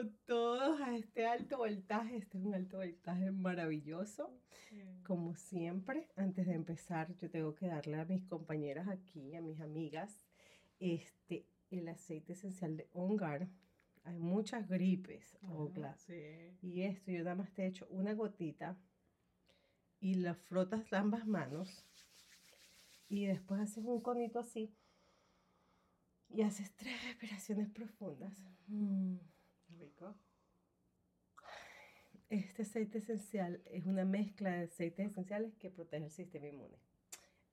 con todos a este alto voltaje. Este es un alto voltaje maravilloso. Como siempre, antes de empezar, yo tengo que darle a mis compañeras aquí, a mis amigas, este, el aceite esencial de Ongar. Hay muchas gripes, Ogla. Y esto, yo nada más te he hecho una gotita y la frotas ambas manos. Y después haces un conito así y haces tres respiraciones profundas. Mm. Rico. Este aceite esencial es una mezcla de aceites esenciales que protege el sistema inmune.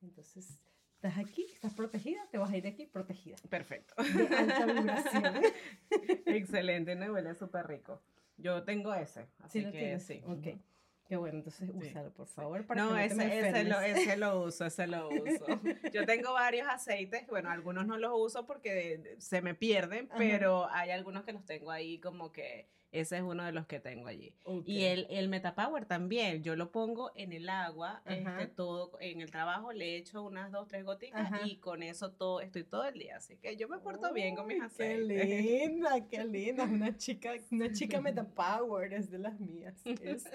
Entonces, estás aquí, estás protegida, te vas a ir de aquí protegida. Perfecto. Excelente, no huele súper rico. Yo tengo ese, así que sí. Ok. Qué bueno, entonces úsalo, por favor. Para no, ese, ese, lo, ese lo uso, ese lo uso. Yo tengo varios aceites, bueno, algunos no los uso porque se me pierden, pero hay algunos que los tengo ahí como que ese es uno de los que tengo allí. Y el, el Metapower también, yo lo pongo en el agua, este, todo, en el trabajo le echo unas dos, tres gotitas y con eso todo, estoy todo el día. Así que yo me porto bien con mis aceites. Qué linda, qué linda. Una chica, una chica Metapower es de las mías. Eso.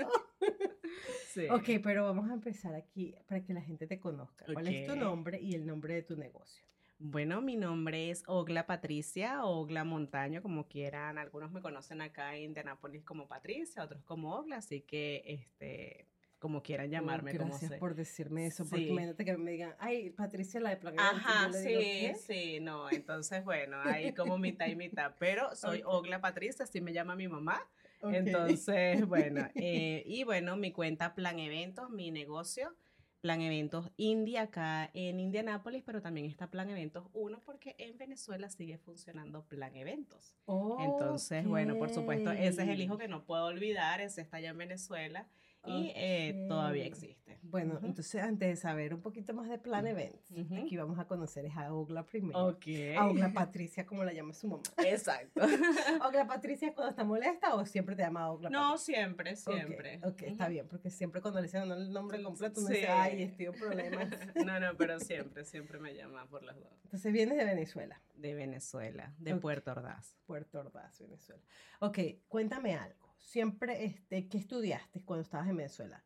Sí. Ok, pero vamos a empezar aquí para que la gente te conozca. ¿Cuál es tu nombre y el nombre de tu negocio? Bueno, mi nombre es Ogla Patricia, Ogla Montaño, como quieran. Algunos me conocen acá en Indianápolis como Patricia, otros como Ogla, así que este, como quieran llamarme. gracias por decirme eso, porque imagínate que me digan, ay, Patricia la de Plan Ajá, sí, sí, no, entonces bueno, ahí como mitad y mitad, pero soy Ogla Patricia, así me llama mi mamá. Entonces, bueno, eh, y bueno, mi cuenta Plan Eventos, mi negocio Plan Eventos India acá en Indianápolis, pero también está Plan Eventos 1 porque en Venezuela sigue funcionando Plan Eventos. Entonces, bueno, por supuesto, ese es el hijo que no puedo olvidar, ese está allá en Venezuela y eh, todavía existe. Bueno, entonces antes de saber un poquito más de Plan Events, aquí vamos a conocer a Ogla primero. Ok. A Ogla Patricia, como la llama su mamá. Exacto. Ogla Patricia cuando está molesta o siempre te llama Ogla No, siempre, siempre. Ok, está bien, porque siempre cuando le dicen el nombre completo uno dice, ay, estoy en problemas. no, no, pero siempre, siempre me llama por las dos. Entonces vienes de Venezuela. De Venezuela, de Puerto Ordaz. Puerto Ordaz, Venezuela. Ok, cuéntame algo siempre, este, ¿qué estudiaste cuando estabas en Venezuela?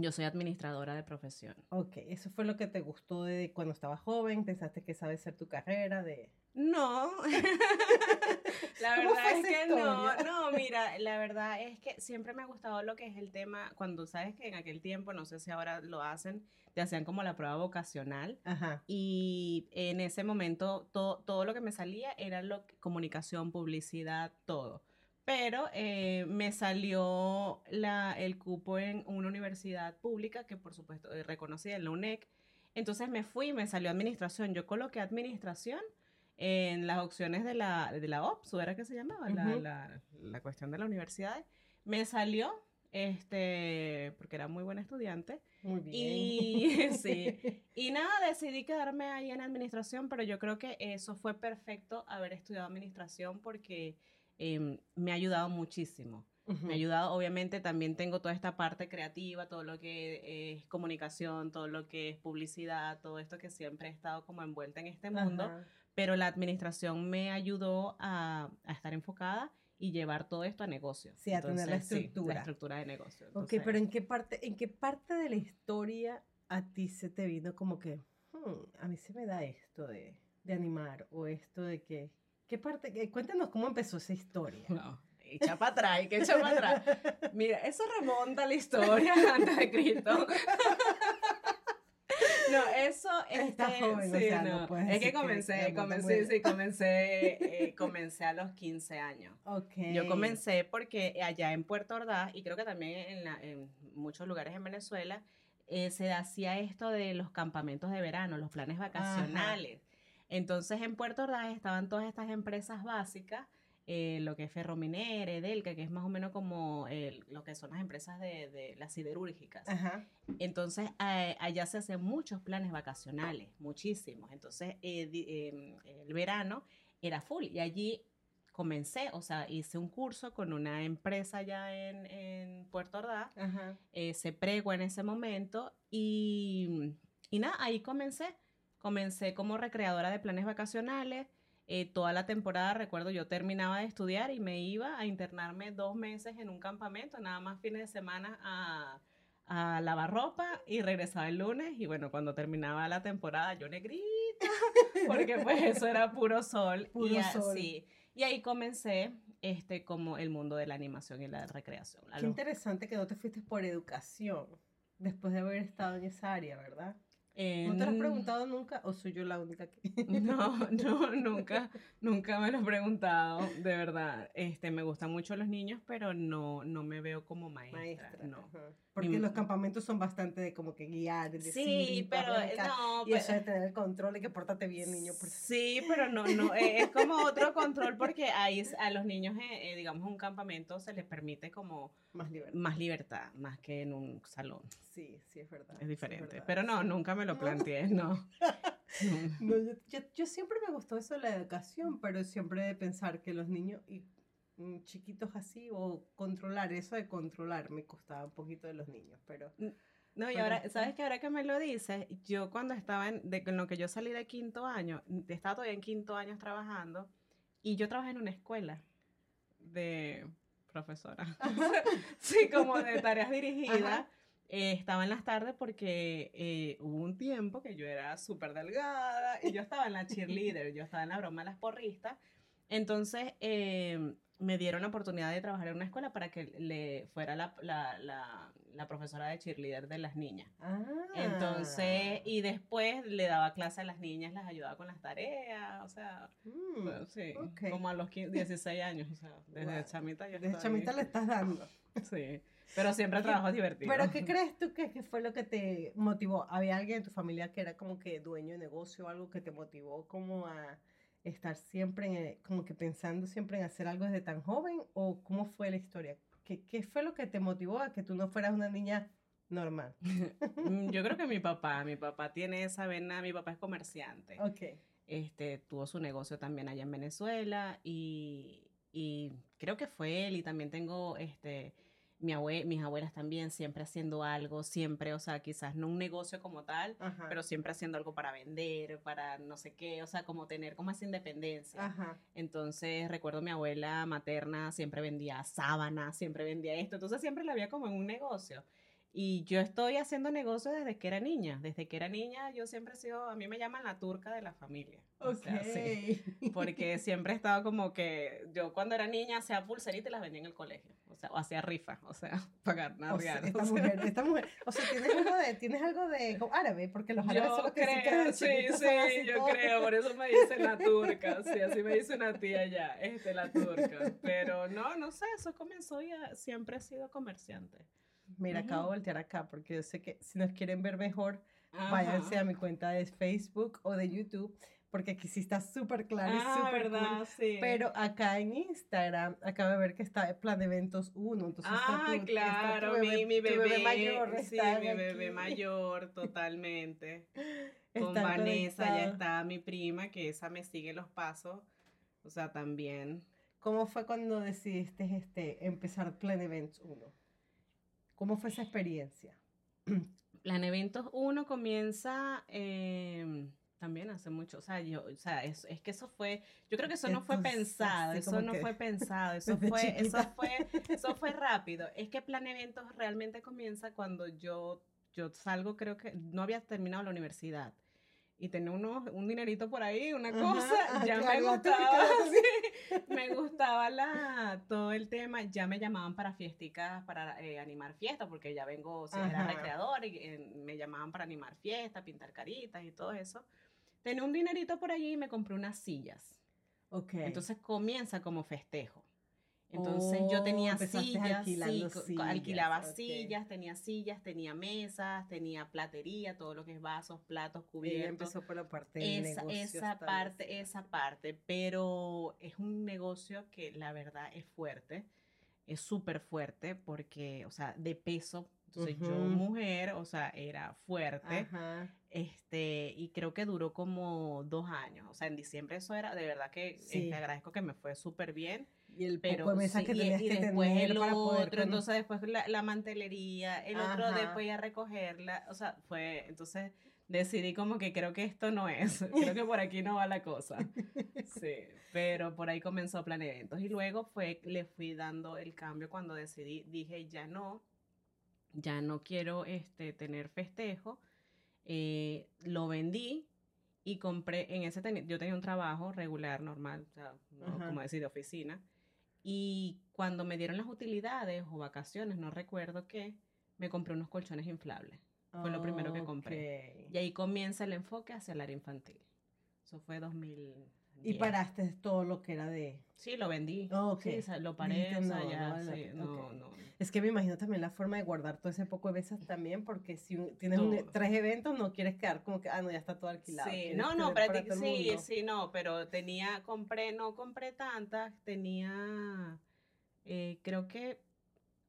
Yo soy administradora de profesión. Ok, ¿eso fue lo que te gustó de cuando estabas joven? ¿Pensaste que sabes ser tu carrera? de No, la verdad es que no, no, mira, la verdad es que siempre me ha gustado lo que es el tema, cuando sabes que en aquel tiempo, no sé si ahora lo hacen, te hacían como la prueba vocacional Ajá. y en ese momento todo, todo lo que me salía era lo, comunicación, publicidad, todo pero eh, me salió la, el cupo en una universidad pública que por supuesto eh, reconocida en la UNEC. Entonces me fui y me salió administración. Yo coloqué administración en las opciones de la, de la OPS, era que se llamaba? la, la, cuestión de la universidad. Me salió, este, porque era muy buena estudiante. Muy bien. Y, sí, y nada, decidí quedarme ahí en administración, pero yo creo que eso fue perfecto haber estudiado administración porque Em, me ha ayudado muchísimo. Me ha ayudado, obviamente también tengo toda esta parte creativa, todo lo que es comunicación, todo lo que es publicidad, todo esto que siempre he estado como envuelta en este mundo, pero la administración me ayudó a, estar enfocada y llevar todo esto a negocio. Sí, a tener la estructura. la estructura de negocio. ok, pero ¿en qué, parte, ¿en qué parte de la historia a ti se te vino como que, hmm, a mí se me da esto de, de animar o esto de que ¿Qué parte? Cuéntanos cómo empezó esa historia. No, echa para atrás, que echa para atrás. Mira, eso remonta a la historia antes de Cristo. No, eso está este, joven, sí, no. es que comencé, comencé, sí, comencé, eh, comencé a los 15 años. Okay. Yo comencé porque allá en Puerto Ordaz y creo que también en, en muchos lugares en Venezuela eh, se hacía esto de los campamentos de verano, los planes vacacionales. Entonces en Puerto Ordaz estaban todas estas empresas básicas, eh, lo que es Ferrominere, Edelca, que es más o menos como lo que son las empresas de, las siderúrgicas. Entonces allá se hacen muchos planes vacacionales, muchísimos. Entonces eh, em, el verano era full y allí comencé, o sea, hice un curso con una empresa allá en, Puerto Ordaz, eh, se pregó en ese momento y, y nada, ahí comencé Comencé como recreadora de planes vacacionales. eh, toda la temporada, recuerdo, yo terminaba de estudiar y me iba a internarme dos meses en un campamento, nada más fines de semana a, a lavar ropa y regresaba el lunes y bueno, cuando terminaba la temporada yo negrita, porque pues eso era puro sol. Puro y sol. así. Y ahí comencé este como el mundo de la animación y la recreación. Qué interesante que no te fuiste por educación después de haber estado en esa área, ¿verdad? ¿No te lo has preguntado nunca o soy yo la única que...? No, no, nunca, nunca me lo he preguntado, de verdad. Este, me gustan mucho los niños, pero no, no me veo como maestra, Maestra. no. ajá. Porque Mi- los campamentos son bastante de como que guiar, de decir, Sí, pero eh, brincar, no, Y eso pero- de tener el control y que pórtate bien, niño. por- Sí, pero no, no, eh, es como otro control porque ahí a los niños, eh, eh, digamos, en un campamento se les permite como Más libertad. más libertad, más que en un salón. Sí, sí, es verdad. Es diferente. verdad, pero no, sí. nunca me lo No. planteé, no. Yo, yo- yo siempre me gustó eso de la educación, pero siempre de pensar que los niños y mm, chiquitos así o controlar, eso de controlar me costaba un poquito de los niños, pero No, y Pero- ahora, ¿sabes que Ahora que me lo dices, yo cuando estaba en, de, en lo que yo salí de quinto año, estaba todavía en quinto año trabajando, y yo trabajé en una escuela de profesora. sí, como de tareas dirigidas. Ajá. Eh, estaba en las tardes porque eh, hubo un tiempo que yo era súper delgada y yo estaba en la cheerleader, yo estaba en la broma de las porristas. Entonces eh, me dieron la oportunidad de trabajar en una escuela para que le fuera la, la, la, la profesora de cheerleader de las niñas. Ah. Entonces, y después le daba clase a las niñas, las ayudaba con las tareas, o sea, Mm, bueno, sí, como a los 15, 16 años, o sea, desde Wow. chamita Desde chamita le estás dando. Sí, pero siempre trabajo divertido. Pero ¿qué crees tú que, que fue lo que te motivó? ¿Había alguien en tu familia que era como que dueño de negocio o algo que te motivó como a estar siempre en, el- como que pensando siempre en hacer algo desde tan joven? ¿O cómo fue la historia? ¿Qué, qué fue lo que te motivó a que tú no fueras una niña normal? Mm, Yo creo que mi papá, mi papá tiene esa vena, mi papá es comerciante. Ok. Este, tuvo su negocio también allá en Venezuela y, y creo que fue él y también tengo, este, mi abue- mis abuelas también siempre haciendo algo, siempre, o sea, quizás no un negocio como tal, Ajá. pero siempre haciendo algo para vender, para no sé qué, o sea, como tener como esa independencia. Ajá. Entonces recuerdo mi abuela materna siempre vendía sábanas, siempre vendía esto, entonces siempre la había como en un negocio. Y yo estoy haciendo negocio desde que era niña, desde que era niña yo siempre he sido, a mí me llaman la turca de la familia. O sea, sí, porque siempre he estado como que yo cuando era niña hacía pulseritas y las vendía en el colegio, o sea, o hacía rifa, o sea, pagar O sea, esta o sea. mujer, esta mujer. O sea, tienes algo de, tienes algo de árabe, porque los árabes son Yo los que sí creo, sí, sí, son así yo todos. creo, por eso me dicen la turca, sí, así me dice una tía ya, este, la turca, pero no, no sé, eso comenzó ya, siempre he sido comerciante. Mira, acabo de voltear acá porque yo sé que si nos quieren ver mejor, Ajá. váyanse a mi cuenta de Facebook o de YouTube, porque aquí sí está súper claro y Ah, súper verdad, cool. sí. Pero acá en Instagram acabo de ver que está Plan Eventos 1, entonces está Ah, tu- está tu claro, bebé- mi, mi tu bebé, mayor sí, está mi bebé aquí. mayor, totalmente. Con Vanessa ya está mi prima, que esa me sigue los pasos, o sea, también. ¿Cómo fue cuando decidiste este, empezar Plan Events 1? ¿Cómo fue esa experiencia? Plan Eventos 1 comienza eh, también hace mucho, o sea, yo, o sea, es, es que eso fue, yo creo que eso no fue pensado, eso no fue pensado, eso fue, eso fue, eso fue rápido. Es que Plan Eventos realmente comienza cuando yo, yo salgo, creo que no había terminado la universidad. Y tenía unos, un dinerito por ahí, una Ajá, cosa, ah, ya me gustaba, sí, me gustaba la, todo el tema, ya me llamaban para fiesticas, para eh, animar fiestas, porque ya vengo, o sea, era recreador y eh, me llamaban para animar fiestas, pintar caritas y todo eso. Tenía un dinerito por allí y me compré unas sillas. Ok. Entonces comienza como festejo. Entonces yo Oh, tenía sillas, sí, alquilaba sillas, tenía sillas, tenía mesas, tenía platería, todo lo que es vasos, platos, Ella cubiertos. empezó por la parte del Esa, esa parte, vez. esa parte, pero es un negocio que la verdad es fuerte, es súper fuerte porque, o sea, de peso, entonces yo mujer, o sea, era fuerte, Ajá. este, y creo que duró como dos años, o sea, en diciembre eso era, de verdad que Sí. este, agradezco que me fue súper bien, Y el pero poco de mesas sí, que y- tenías y que después tener el para poder otro, con- entonces después la, la mantelería, el otro después ya recogerla, o sea, fue, entonces decidí como que creo que esto no es, creo que por aquí no va la cosa. Sí, pero por ahí comenzó Plan Eventos y luego fue, le fui dando el cambio cuando decidí, dije ya no, ya no quiero este, tener festejo, eh, lo vendí y compré, en ese yo tenía un trabajo regular, normal, o sea, como decir, de oficina, y cuando me dieron las utilidades o vacaciones, no recuerdo qué, me compré unos colchones inflables. Fue lo primero que compré. Y ahí comienza el enfoque hacia el área infantil. Eso fue 2000. Y paraste todo lo que era de... Sí, lo vendí. Sí, lo paré, o sea, ya, sí, no, no. Es que me imagino también la forma de guardar todo ese poco de veces también, porque si tienes tres eventos, no quieres quedar como que, ah, no, ya está todo alquilado. Sí, no, no, sí, sí, no, pero tenía, compré, no compré tantas, tenía, eh, creo que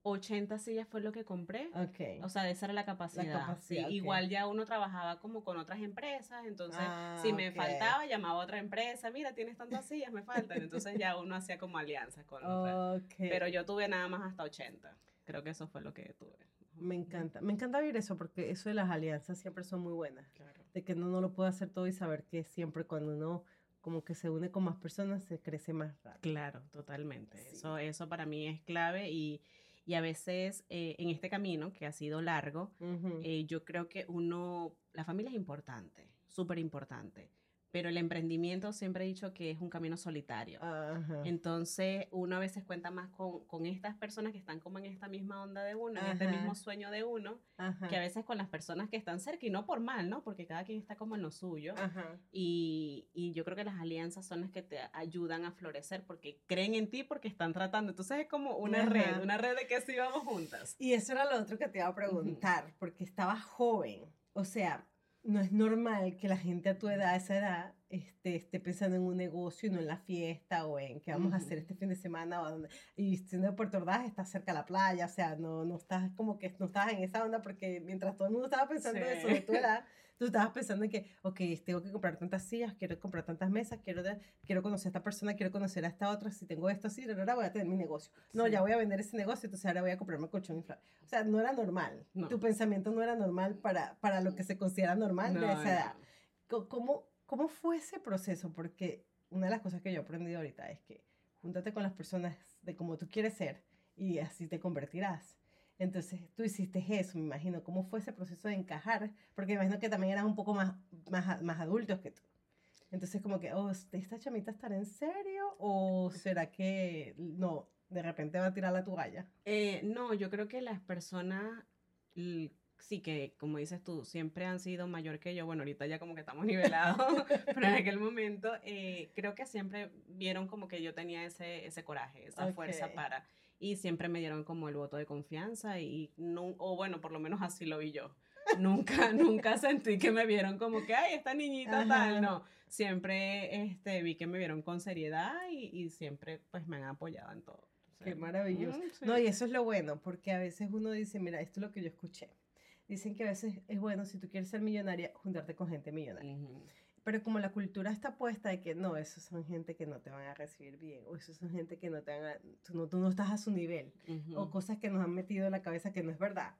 80 sillas fue lo que compré. Okay. O sea, esa era la capacidad. sí, Igual ya uno trabajaba como con otras empresas, entonces ah, si me faltaba, llamaba a otra empresa, mira, tienes tantas sillas, me faltan. Entonces ya uno hacía como alianzas con otras. Pero yo tuve nada más hasta 80. Creo que eso fue lo que tuve. Me encanta, me encanta oír eso porque eso de las alianzas siempre son muy buenas. Claro. De que uno no lo puede hacer todo y saber que siempre cuando uno como que se une con más personas se crece más rápido. Claro, totalmente. Eso, eso para mí es clave y y a veces eh, en este camino, que ha sido largo, eh, yo creo que uno, la familia es importante, súper importante pero el emprendimiento siempre he dicho que es un camino solitario. Entonces, uno a veces cuenta más con, con, estas personas que están como en esta misma onda de uno, en este mismo sueño de uno, que a veces con las personas que están cerca, y no por mal, ¿no? Porque cada quien está como en lo suyo. Y, y, yo creo que las alianzas son las que te ayudan a florecer porque creen en ti, porque están tratando. Entonces, es como una red, una red de que sí vamos juntas. Y eso era lo otro que te iba a preguntar, porque estaba joven. O sea, no es normal que la gente a tu edad, a esa edad, este, esté pensando en un negocio y no en la fiesta o en qué vamos a hacer este fin de semana. O y siendo de Puerto Ordaz, estás cerca de la playa, o sea, no, no estás como que no estás en esa onda porque mientras todo el mundo estaba pensando eso de tu edad, tú estabas pensando en que, ok, tengo que comprar tantas sillas, quiero comprar tantas mesas, quiero, quiero conocer a esta persona, quiero conocer a esta otra, si tengo esto, así, ahora voy a tener mi negocio. No, ya voy a vender ese negocio, entonces ahora voy a comprarme colchón inflable. O sea, no era normal. Tu pensamiento no era normal para, para lo que se considera normal de esa edad. ¿Cómo, ¿Cómo fue ese proceso? Porque una de las cosas que yo he aprendido ahorita es que júntate con las personas de cómo tú quieres ser y así te convertirás. Entonces, tú hiciste eso, me imagino. ¿Cómo fue ese proceso de encajar? Porque me imagino que también eran un poco más, más, más adultos que tú. Entonces, como que, oh, ¿esta chamita estará en serio? ¿O será que no, de repente va a tirar la toalla? Eh, no, yo creo que las personas, sí que, como dices tú, siempre han sido mayor que yo. Bueno, ahorita ya como que estamos nivelados, pero en aquel momento eh, creo que siempre vieron como que yo tenía ese, ese coraje, esa fuerza para y siempre me dieron como el voto de confianza y no, o bueno, por lo menos así lo vi yo. nunca, nunca sentí que me vieron como que, ay, esta niñita tal, no. Siempre este, vi que me vieron con seriedad y, y siempre pues me han apoyado en todo. Qué maravilloso. No, y eso es lo bueno, porque a veces uno dice, mira, esto es lo que yo escuché. Dicen que a veces es bueno, si tú quieres ser millonaria, juntarte con gente millonaria. Pero como la cultura está puesta de que no, esos son gente que no te van a recibir bien, o esos son gente que no te van a, tú no, tú no estás a su nivel, o cosas que nos han metido en la cabeza que no es verdad.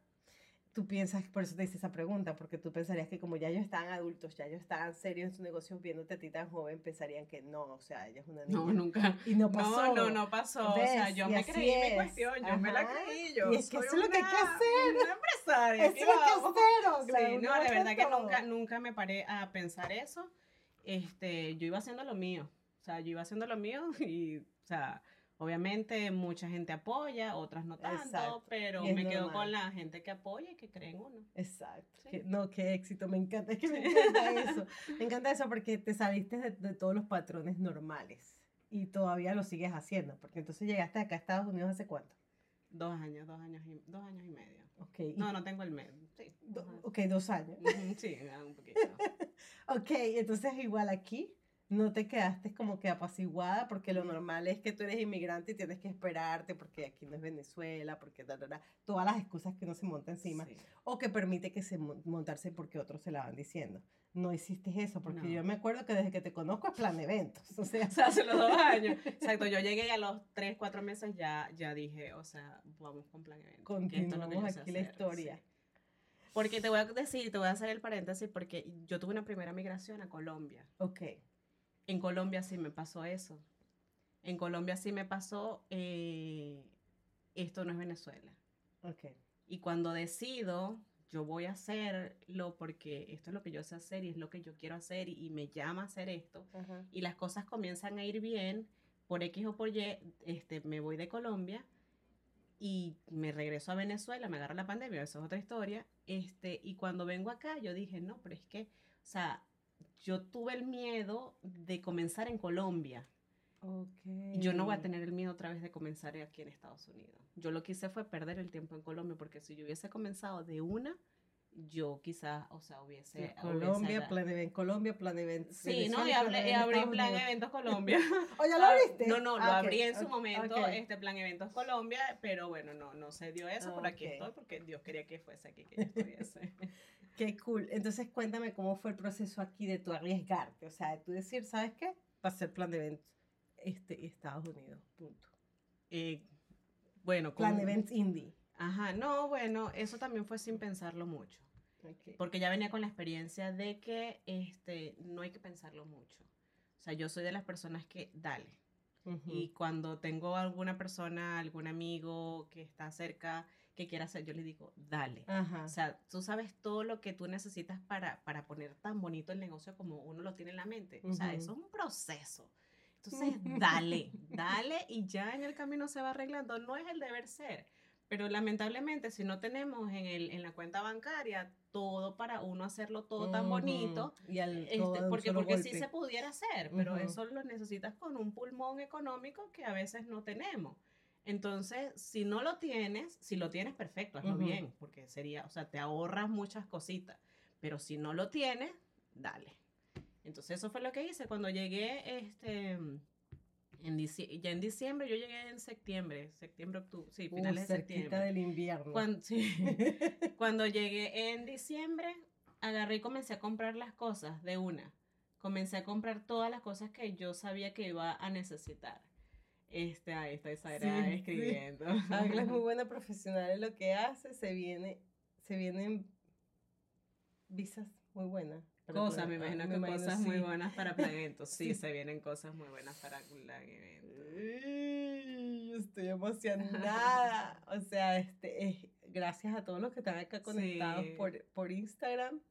Tú piensas, por eso te hice esa pregunta, porque tú pensarías que como ya ellos estaban adultos, ya ellos estaban serios en sus negocios, viéndote a ti tan joven, pensarían que no, o sea, ella es una niña. No, nunca. Y no pasó. No, no, no pasó. O sea, yo me creí mi cuestión, yo me la creí. Yo y es que eso es lo que hay que hacer. Eso es lo que que hacer. Sí, no, la verdad que nunca, nunca me paré a pensar eso este, yo iba haciendo lo mío. O sea, yo iba haciendo lo mío y, o sea, obviamente mucha gente apoya, otras no tanto, pero me quedo con la gente que apoya y que cree en uno. Exacto. no, qué éxito, me encanta. Es que me encanta eso. Me encanta eso porque te saliste de, todos los patrones normales y todavía lo sigues haciendo, porque entonces llegaste acá a Estados Unidos hace cuánto? Dos años, dos años y, dos años y medio. Okay. No, no tengo el mes. Sí. ok, dos años. sí, un poquito. ok, entonces igual aquí no te quedaste como que apaciguada porque lo normal es que tú eres inmigrante y tienes que esperarte porque aquí no es Venezuela, porque todas las excusas que uno se monta encima o que permite que se montarse porque otros se la van diciendo. No hiciste eso porque yo me acuerdo que desde que te conozco es plan de eventos, o sea, hace los dos años. Exacto, yo llegué a los tres, cuatro meses ya, ya dije, o sea, vamos con plan eventos. Continuamos aquí la historia. Porque te voy a decir, te voy a hacer el paréntesis, porque yo tuve una primera migración a Colombia. Ok. En Colombia sí me pasó eso. En Colombia sí me pasó, eh, esto no es Venezuela. Ok. Y cuando decido, yo voy a hacerlo porque esto es lo que yo sé hacer y es lo que yo quiero hacer y, y me llama a hacer esto. Y las cosas comienzan a ir bien, por X o por Y, este, me voy de Colombia y me regreso a Venezuela, me agarra la pandemia, eso es otra historia. Este, y cuando vengo acá, yo dije, no, pero es que, o sea, yo tuve el miedo de comenzar en Colombia. Ok. Y yo no voy a tener el miedo otra vez de comenzar aquí en Estados Unidos. Yo lo que hice fue perder el tiempo en Colombia, porque si yo hubiese comenzado de una, yo quizás, o sea, hubiese... Sí, Colombia, hubiese- Plan Event, Colombia, Plan Event. Sí, no, y, hablé- y abrí Plan Unidos. Eventos Colombia. ¿O ya lo Ah, abriste? No, no, lo Ah, abrí en su momento, este Plan Eventos Colombia, pero bueno, no, no se dio eso, por aquí estoy, porque Dios quería que fuese aquí que yo estuviese. Qué cool. Entonces, cuéntame cómo fue el proceso aquí de tu arriesgarte. O sea, de tú decir, ¿sabes qué? Va a ser Plan de Events este, Estados Unidos. Punto. Eh, bueno, Plan con- Events Indie. Ajá, no, bueno, eso también fue sin pensarlo mucho. Porque ya venía con la experiencia de que este, no hay que pensarlo mucho. O sea, yo soy de las personas que dale. Y cuando tengo alguna persona, algún amigo que está cerca, que quiera hacer, yo le digo, dale. Ajá. O sea, tú sabes todo lo que tú necesitas para, para poner tan bonito el negocio como uno lo tiene en la mente. O sea, eso es un proceso. Entonces, dale, dale y ya en el camino se va arreglando. No es el deber ser. Pero lamentablemente, si no tenemos en, el, en la cuenta bancaria todo para uno hacerlo todo tan bonito, Y al, este, todo porque, porque sí se pudiera hacer, pero eso lo necesitas con un pulmón económico que a veces no tenemos. Entonces, si no lo tienes, si lo tienes, perfecto, hazlo bien, porque sería, o sea, te ahorras muchas cositas, pero si no lo tienes, dale. Entonces, eso fue lo que hice cuando llegué, este, en ya en diciembre, yo llegué en septiembre, septiembre, octubre, sí, Uh, finales de cerquita septiembre. del invierno. Cuando, sí. Cuando llegué en diciembre, agarré y comencé a comprar las cosas de una. Comencé a comprar todas las cosas que yo sabía que iba a necesitar. Este, ahí está Isaira Sí, sí. escribiendo. Ángela es muy buena profesional en lo que hace. Se viene, se vienen visas muy buenas. Cosas, me imagino que imagino, cosas muy buenas para plan. Sí, Sí. se vienen cosas muy buenas para plan estoy emocionada. O sea, este, eh, gracias a todos los que están acá conectados Sí. por, por Instagram.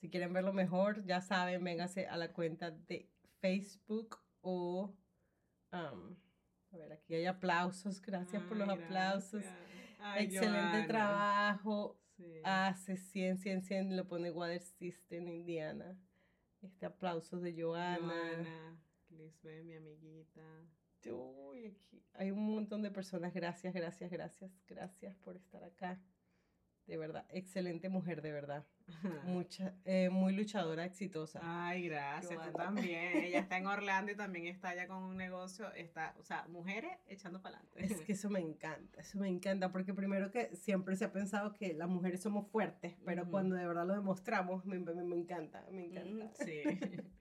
Si quieren verlo mejor, ya saben, véngase a la cuenta de Facebook o... um, a ver, aquí hay aplausos. Gracias por los aplausos. Ay, Excelente Joana. trabajo. Sí. Hace 100, 100, 100. Lo pone Water System Indiana. Este aplauso de Joana. Joana, Lisbeth, mi amiguita. Uy, aquí hay un montón de personas. Gracias, gracias, gracias, gracias por estar acá. De verdad, excelente mujer, de verdad. Mucha, eh, muy luchadora, exitosa. Ay, gracias, tú también. Ella está en Orlando y también está allá con un negocio. Está, o sea, mujeres echando para adelante. Es que eso me encanta, eso me encanta, porque primero que siempre se ha pensado que las mujeres somos fuertes, pero cuando de verdad lo demostramos, me, me- me encanta, me encanta. Mm, Sí.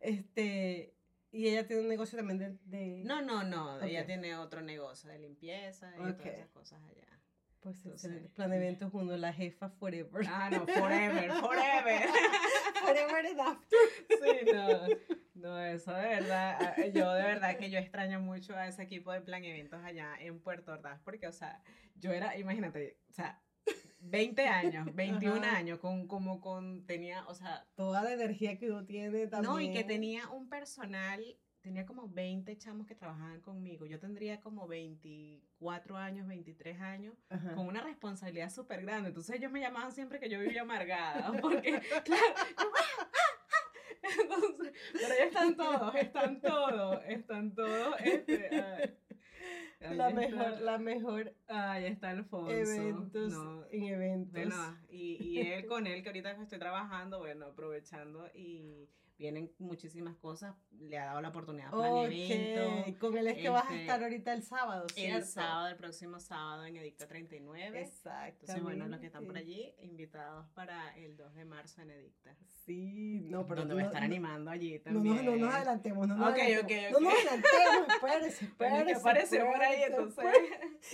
Este, y ella tiene un negocio también de... de- No, no, no. Ella tiene otro negocio de limpieza y Ok. todas esas cosas allá. Pues entonces- excelente. Plan de eventos uno, la jefa forever. Ah, no, forever, forever. forever and after. Sí, no. No, eso de verdad. ah, Yo de verdad que yo extraño mucho a ese equipo de plan eventos allá en Puerto Ordaz, porque, o sea, yo era, imagínate, o sea, 20 años, 21 Ajá. años, con, como con, tenía, o sea, Toda la energía que uno tiene también. No, y que tenía un personal, tenía como 20 chamos que trabajaban conmigo. Yo tendría como 24 años, 23 años, Ajá. con una responsabilidad súper grande. Entonces ellos me llamaban siempre que yo vivía amargada, porque, claro, yo, "Ah, ah, ah". Entonces, pero ya están todos, están todos, están todos, este, ay. La está. mejor, la mejor Ahí está Alfonso. eventos No, en eventos. bueno, y, y él con él, que ahorita estoy trabajando, bueno, aprovechando y vienen muchísimas cosas, le ha dado la oportunidad para okay. evento. Con él es que vas a este, estar ahorita el sábado, ¿cierto? El sábado, el próximo sábado en Edicto 39. Exacto. Entonces, bueno, los que están por allí, invitados para el 2 de marzo en Edicta. Sí, no, pero... Donde voy a estar animando allí también. No, no, no nos adelantemos, no nos okay, adelantemos. Okay, no nos adelantemos, espérese, espérese. que aparecer por ahí, entonces...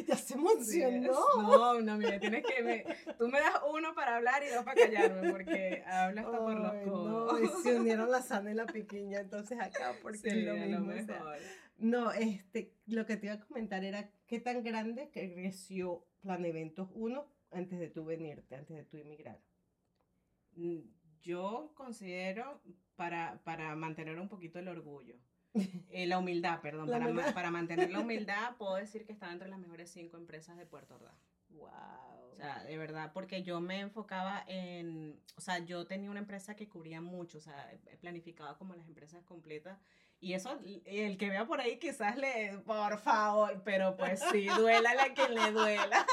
Ya se emocionó. no, no, mira, tienes que... Me, tú me das uno para hablar y dos para callarme, porque habla hasta por los codos. No, se unieron la sana y la pequeña, entonces acá, porque es lo mismo. no, este, lo que te iba a comentar era qué tan grande creció Plan Eventos 1 antes de tú venirte, antes de tú emigrar. Mm, yo considero para, para mantener un poquito el orgullo. Eh, la humildad, perdón. para, para, mantener la humildad, puedo decir que estaba entre las mejores cinco empresas de Puerto Ordaz. Wow. O sea, de verdad, porque yo me enfocaba en, o sea, yo tenía una empresa que cubría mucho, o sea, planificaba como las empresas completas. Y eso, el que vea por ahí quizás le, por favor, pero pues sí, duela a quien le duela.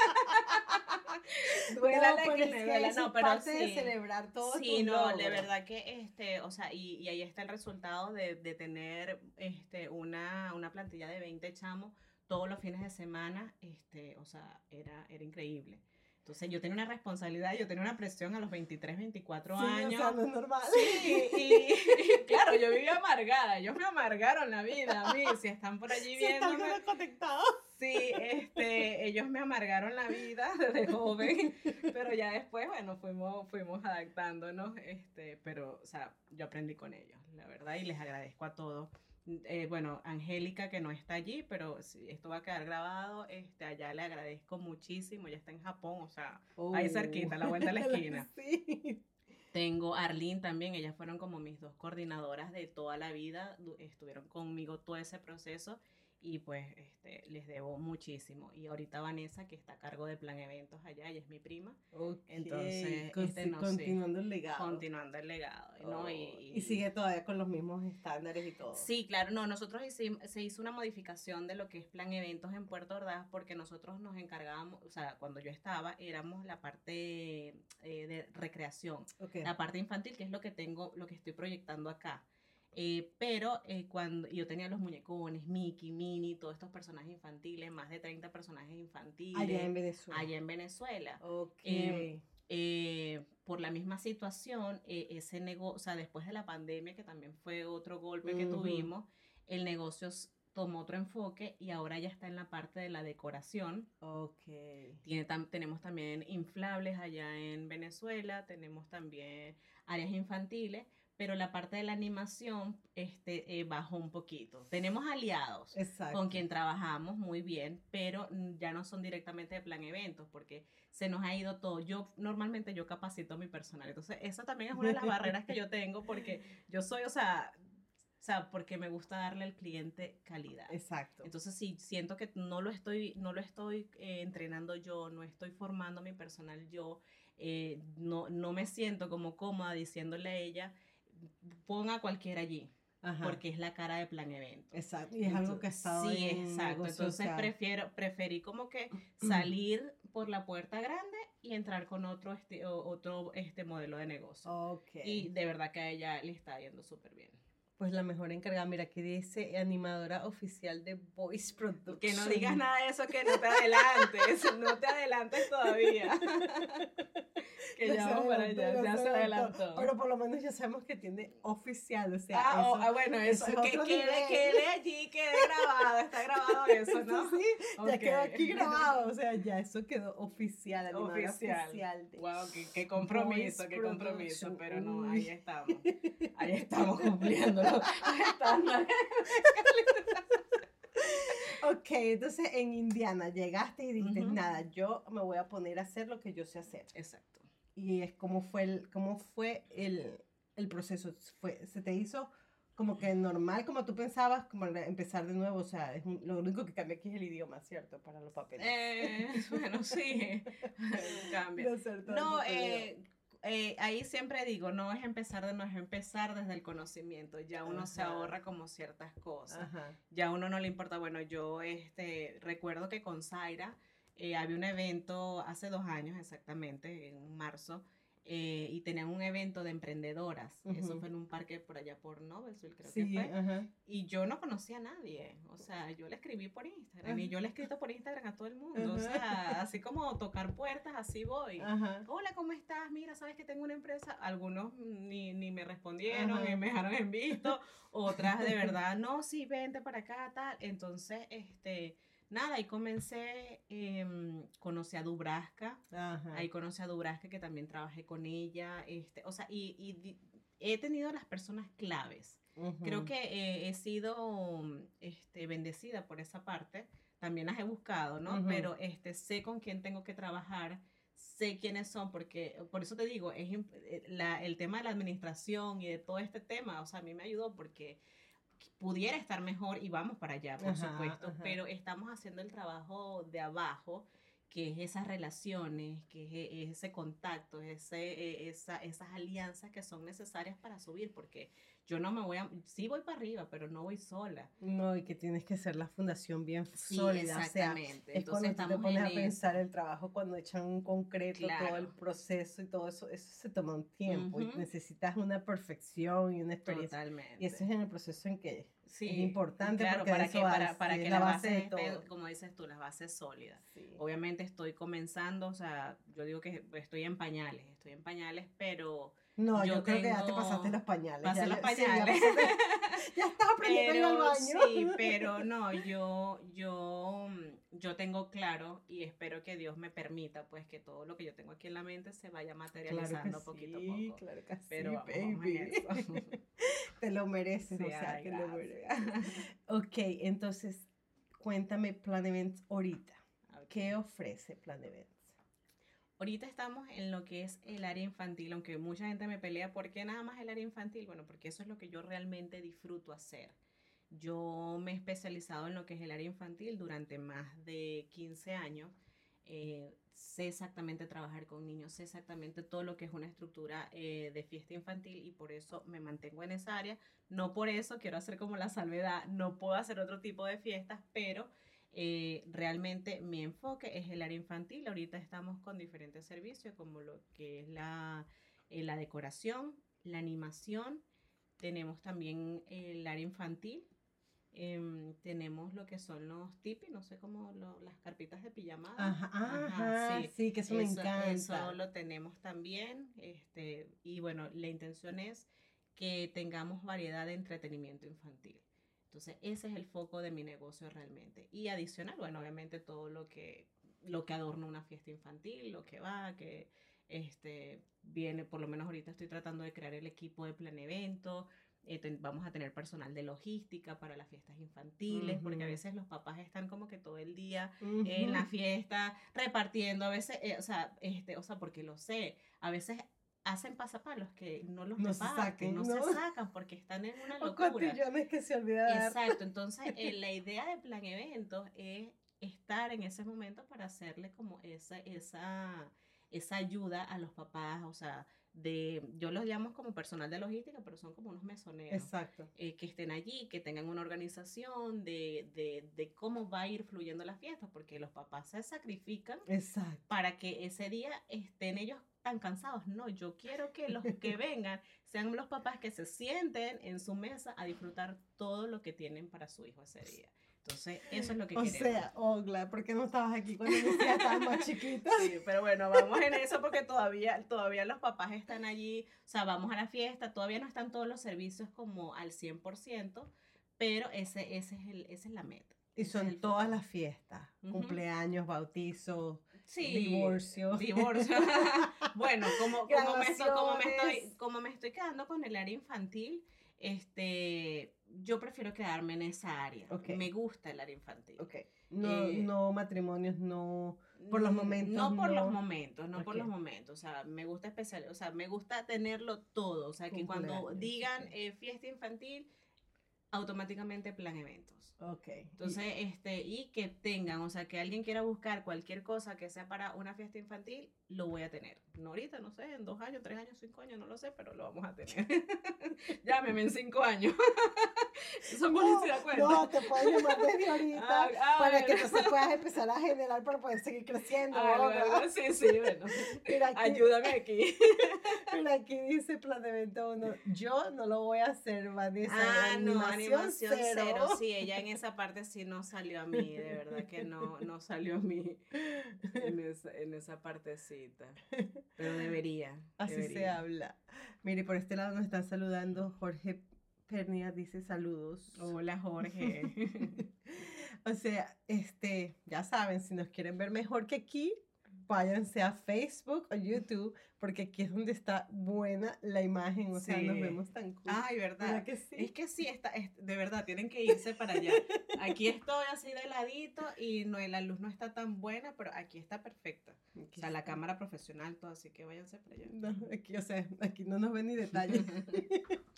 duela a quien le duela. No, pero parte de celebrar todo. Sí, no, de verdad que, este, o sea, y, y ahí está el resultado de, de tener, este, una, una plantilla de 20 chamos todos los fines de semana, este, o sea, era, era increíble. Entonces yo tenía una responsabilidad, yo tenía una presión a los 23, 24 años. O sea, no es normal. Sí, y, claro, yo vivía amargada, ellos me amargaron la vida a mí, si están por allí si viendo. Están conectados. Sí, este, ellos me amargaron la vida desde joven, pero ya después, bueno, fuimos, fuimos adaptándonos, este, pero, o sea, yo aprendí con ellos, la verdad, y les agradezco a todos eh, bueno, Angélica que no está allí, pero esto va a quedar grabado, este, allá le agradezco muchísimo, ya está en Japón, o sea, ahí cerquita, a la vuelta de la esquina. sí. Tengo Arlene también, ellas fueron como mis dos coordinadoras de toda la vida, estuvieron conmigo todo ese proceso y pues este, les debo muchísimo. Y ahorita Vanessa, que está a cargo de plan eventos allá, ella es mi prima. Entonces, este, no, continuando el legado. Continuando el legado. ¿no? Y, y, sigue todavía con los mismos estándares y todo. Sí, claro, no, nosotros hicimos, se hizo una modificación de lo que es plan eventos en Puerto Ordaz porque nosotros nos encargábamos, o sea, cuando yo estaba, éramos la parte eh, de recreación, la parte infantil, que es lo que tengo, lo que estoy proyectando acá. Eh, pero eh, cuando yo tenía los muñecones, Mickey, Minnie, todos estos personajes infantiles, más de 30 personajes infantiles. Allá en Venezuela. Allá en Venezuela. Ok. Em, eh, por la misma situación, ese negocio, o sea, después de la pandemia, que también fue otro golpe que tuvimos, el negocio tomó otro enfoque y ahora ya está en la parte de la decoración. Ok. Tiene, tenemos también inflables allá en Venezuela, tenemos también áreas infantiles, pero la parte de la animación este, eh, bajó un poquito. Tenemos aliados con quien trabajamos muy bien, pero ya no son directamente de plan eventos, porque se nos ha ido todo. Yo normalmente yo capacito a mi personal, entonces esa también es una de las barreras que yo tengo, porque yo soy, o sea, o sea, porque me gusta darle al cliente calidad. Exacto. Entonces, si siento que no lo estoy, no lo estoy eh, entrenando yo, no estoy formando a mi personal yo, eh, no, no me siento como cómoda diciéndole a ella, ponga cualquiera allí. Porque es la cara de plan evento. Exacto. Y es algo que estado Sí, exacto. Entonces prefiero, preferí como que salir por la puerta grande y entrar con otro este, otro este modelo de negocio. Okay. Y de verdad que a ella le está yendo súper bien pues la mejor encargada. Mira, aquí dice animadora oficial de Voice Production. Que no digas nada de eso, que no te adelantes, no te adelantes todavía. que ya, vamos para allá, ya, se adelantó. Pero por lo menos ya sabemos que tiene oficial, o sea. Ah, eso, ah bueno, eso, que quede, quede, allí, quede grabado, está grabado eso, ¿no? sí, ya quedó aquí grabado, o sea, ya eso quedó oficial, animadora oficial. oficial de wow, qué, qué compromiso, qué compromiso, pero no, ahí estamos, ahí estamos cumpliendo ok, entonces en Indiana llegaste y dijiste, nada, yo me voy a poner a hacer lo que yo sé hacer. Exacto. Y es como fue el, cómo fue el, el proceso. Fue, ¿Se te hizo como que normal, como tú pensabas, como empezar de nuevo? O sea, es lo único que cambia aquí es el idioma, ¿cierto? Para los papeles. Eh, bueno, sí, cambia. No, eh, eh, ahí siempre digo, no es empezar de no es empezar desde el conocimiento, ya uno se ahorra como ciertas cosas, ya uno no le importa, bueno, yo este, recuerdo que con Zaira eh, había un evento hace dos años exactamente, en marzo, eh, y tenían un evento de emprendedoras. Eso fue en un parque por allá por Nobelsville, creo que fue. Y yo no conocía a nadie. O sea, yo le escribí por Instagram y yo le he escrito por Instagram a todo el mundo. O sea, así como tocar puertas, así voy. Hola, ¿cómo estás? Mira, ¿sabes que tengo una empresa? Algunos ni, ni me respondieron y me dejaron en visto. Otras de verdad, no, sí, vente para acá, tal. Entonces, este nada, ahí comencé, eh, conocí a Dubraska, ahí conocí a Dubraska que también trabajé con ella, este, o sea, y, he tenido las personas claves. Creo que eh, he sido este, bendecida por esa parte, también las he buscado, ¿no? Pero este, sé con quién tengo que trabajar, sé quiénes son, porque por eso te digo, es eh, el tema de la administración y de todo este tema, o sea, a mí me ayudó porque pudiera estar mejor y vamos para allá, por supuesto, pero estamos haciendo el trabajo de abajo, que es esas relaciones, que es e, ese contacto, ese, e, esa, esas alianzas que son necesarias para subir, porque yo no me voy a, sí voy para arriba, pero no voy sola. No, y que tienes que ser la fundación bien sólida. Exactamente. O sea, es cuando tú te pones a pensar el trabajo, cuando echan un concreto, todo el proceso y todo eso, eso se toma un tiempo y necesitas una perfección y una experiencia. Totalmente. Y eso es en el proceso en que sí, es importante claro, para que, para, para que la base, como dices tú, la base sólida. Obviamente estoy comenzando, o sea, yo digo que estoy en pañales, estoy en pañales, pero no, yo, creo que ya te pasaste los pañales. Pasé los pañales. ya, estás aprendiendo pero, al baño. Sí, pero no, yo, yo, yo tengo claro y espero que Dios me permita, pues, que todo lo que yo tengo aquí en la mente se vaya materializando poquito a poco. Claro que pero sí, baby. te lo mereces, o sea, te lo mereces. ok, entonces, cuéntame Plan Events ahorita. ¿Qué ofrece Plan Events? Ahorita estamos en lo que es el área infantil, aunque mucha gente me pelea, ¿por qué nada más el área infantil? Bueno, porque eso es lo que yo realmente disfruto hacer. Yo me he especializado en lo que es el área infantil durante más de 15 años. Eh, sé exactamente trabajar con niños, sé exactamente todo lo que es una estructura eh, de fiesta infantil y por eso me mantengo en esa área. No por eso quiero hacer como la salvedad, no puedo hacer otro tipo de fiestas, pero eh, realmente mi enfoque es el área infantil. Ahorita estamos con diferentes servicios como lo que es la, eh, la decoración, la animación. Tenemos también el área infantil. Em, tenemos lo que son los tipis, no sé cómo las carpitas de pijamada. Ajá, sí, que eso, me encanta. Eso lo tenemos también. Este, y bueno, la intención es que tengamos variedad de entretenimiento infantil. Entonces, ese es el foco de mi negocio realmente. Y adicional, bueno, obviamente todo lo que, lo que adorna una fiesta infantil, lo que va, que este, viene, por lo menos ahorita estoy tratando de crear el equipo de plan evento. Eh, vamos a tener personal de logística para las fiestas infantiles, porque a veces los papás están como que todo el día en la fiesta repartiendo, a veces, eh, o sea, este, o sea, porque lo sé, a veces hacen pasapalos que no los no se saquen, no, se sacan porque están en una locura. O cotillones que se olvidan. Exacto, entonces eh, la idea de plan eventos es estar en ese momento para hacerle como esa, esa, esa ayuda a los papás, o sea, de, yo los llamo como personal de logística, pero son como unos mesoneros. Exacto. Eh, que estén allí, que tengan una organización de, de, de, cómo va a ir fluyendo la fiesta, porque los papás se sacrifican Exacto. para que ese día estén ellos tan cansados. No, yo quiero que los que vengan sean los papás que se sienten en su mesa a disfrutar todo lo que tienen para su hijo ese día. Entonces, eso es lo que o queremos. O sea, Ogla, ¿por qué no estabas aquí cuando estabas más chiquita? Sí, pero bueno, vamos en eso porque todavía, todavía los papás están allí, o sea, vamos a la fiesta, todavía no están todos los servicios como al 100%, pero ese, ese es el, esa es la meta. Y son todas las fiestas, cumpleaños, bautizos, divorcio. Divorcio. bueno, como, como, me estoy, como, me estoy, como me estoy quedando con el área infantil, este, yo prefiero quedarme en esa área. Me gusta el área infantil. Okay. No, eh, no matrimonios, no por los momentos. No por los momentos, no por los momentos. O sea, me gusta especial, o sea, me gusta tenerlo todo. O sea, que cuando digan eh, fiesta infantil, automáticamente plan eventos. Ok. Entonces, este, y que tengan, o sea, que alguien quiera buscar cualquier cosa que sea para una fiesta infantil, lo voy a tener. No ahorita, no sé, en dos años, tres años, cinco años, no lo sé, pero lo vamos a tener. Llámeme en cinco años. Eso no, No, te puedes llamar desde ahorita ah, ah, para que entonces puedas empezar a generar para poder seguir creciendo. Ah, sí, sí, bueno. Ayúdame aquí. Mira, aquí dice plan de evento uno. Yo no lo voy a hacer, Vanessa. Ah, no, animación, cero. Sí, ella en esa parte sí no salió a mí, de verdad que no, no salió a mí en esa, en esa partecita. Pero debería. Así se habla. Mire, por este lado nos están saludando Jorge Pernia, dice saludos. Hola Jorge. o sea, este, ya saben, si nos quieren ver mejor que aquí, váyanse a Facebook o YouTube, porque aquí es donde está buena la imagen, o sea, nos vemos tan cool. Ay, ¿verdad? Que sí? Es que sí, está, de verdad, tienen que irse para allá. Aquí estoy así de ladito y no, la luz no está tan buena, pero aquí está perfecta. o sea, la cámara profesional, todo, así que váyanse para allá. No, aquí, o sea, aquí no nos ven ni detalles.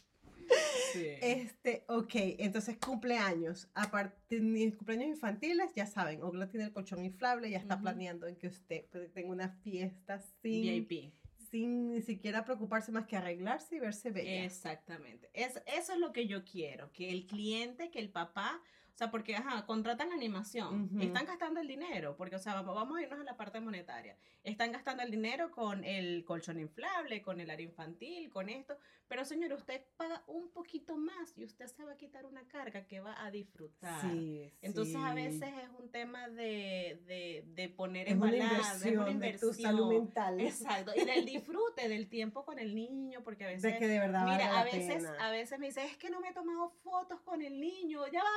Este, ok, entonces cumpleaños. Aparte de cumpleaños infantiles, ya saben, Ogla tiene el colchón inflable, ya está planeando en que usted tenga una fiesta sin VIP. Sin ni siquiera preocuparse más que arreglarse y verse bella. Exactamente. Es, eso es lo que yo quiero, que el cliente, que el papá o sea, porque, ajá, contratan animación, están gastando el dinero, porque, o sea, vamos a irnos a la parte monetaria. Están gastando el dinero con el colchón inflable, con el área infantil, con esto. Pero, señor, usted paga un poquito más y usted se va a quitar una carga que va a disfrutar. Sí, Entonces, a veces es un tema de, de, de poner en balanza, es una inversión de tu salud mental. Exacto. Y del disfrute del tiempo con el niño, porque a veces. De que de verdad. Mira, a veces, a veces me dice, es que no me he tomado fotos con el niño. Ya va,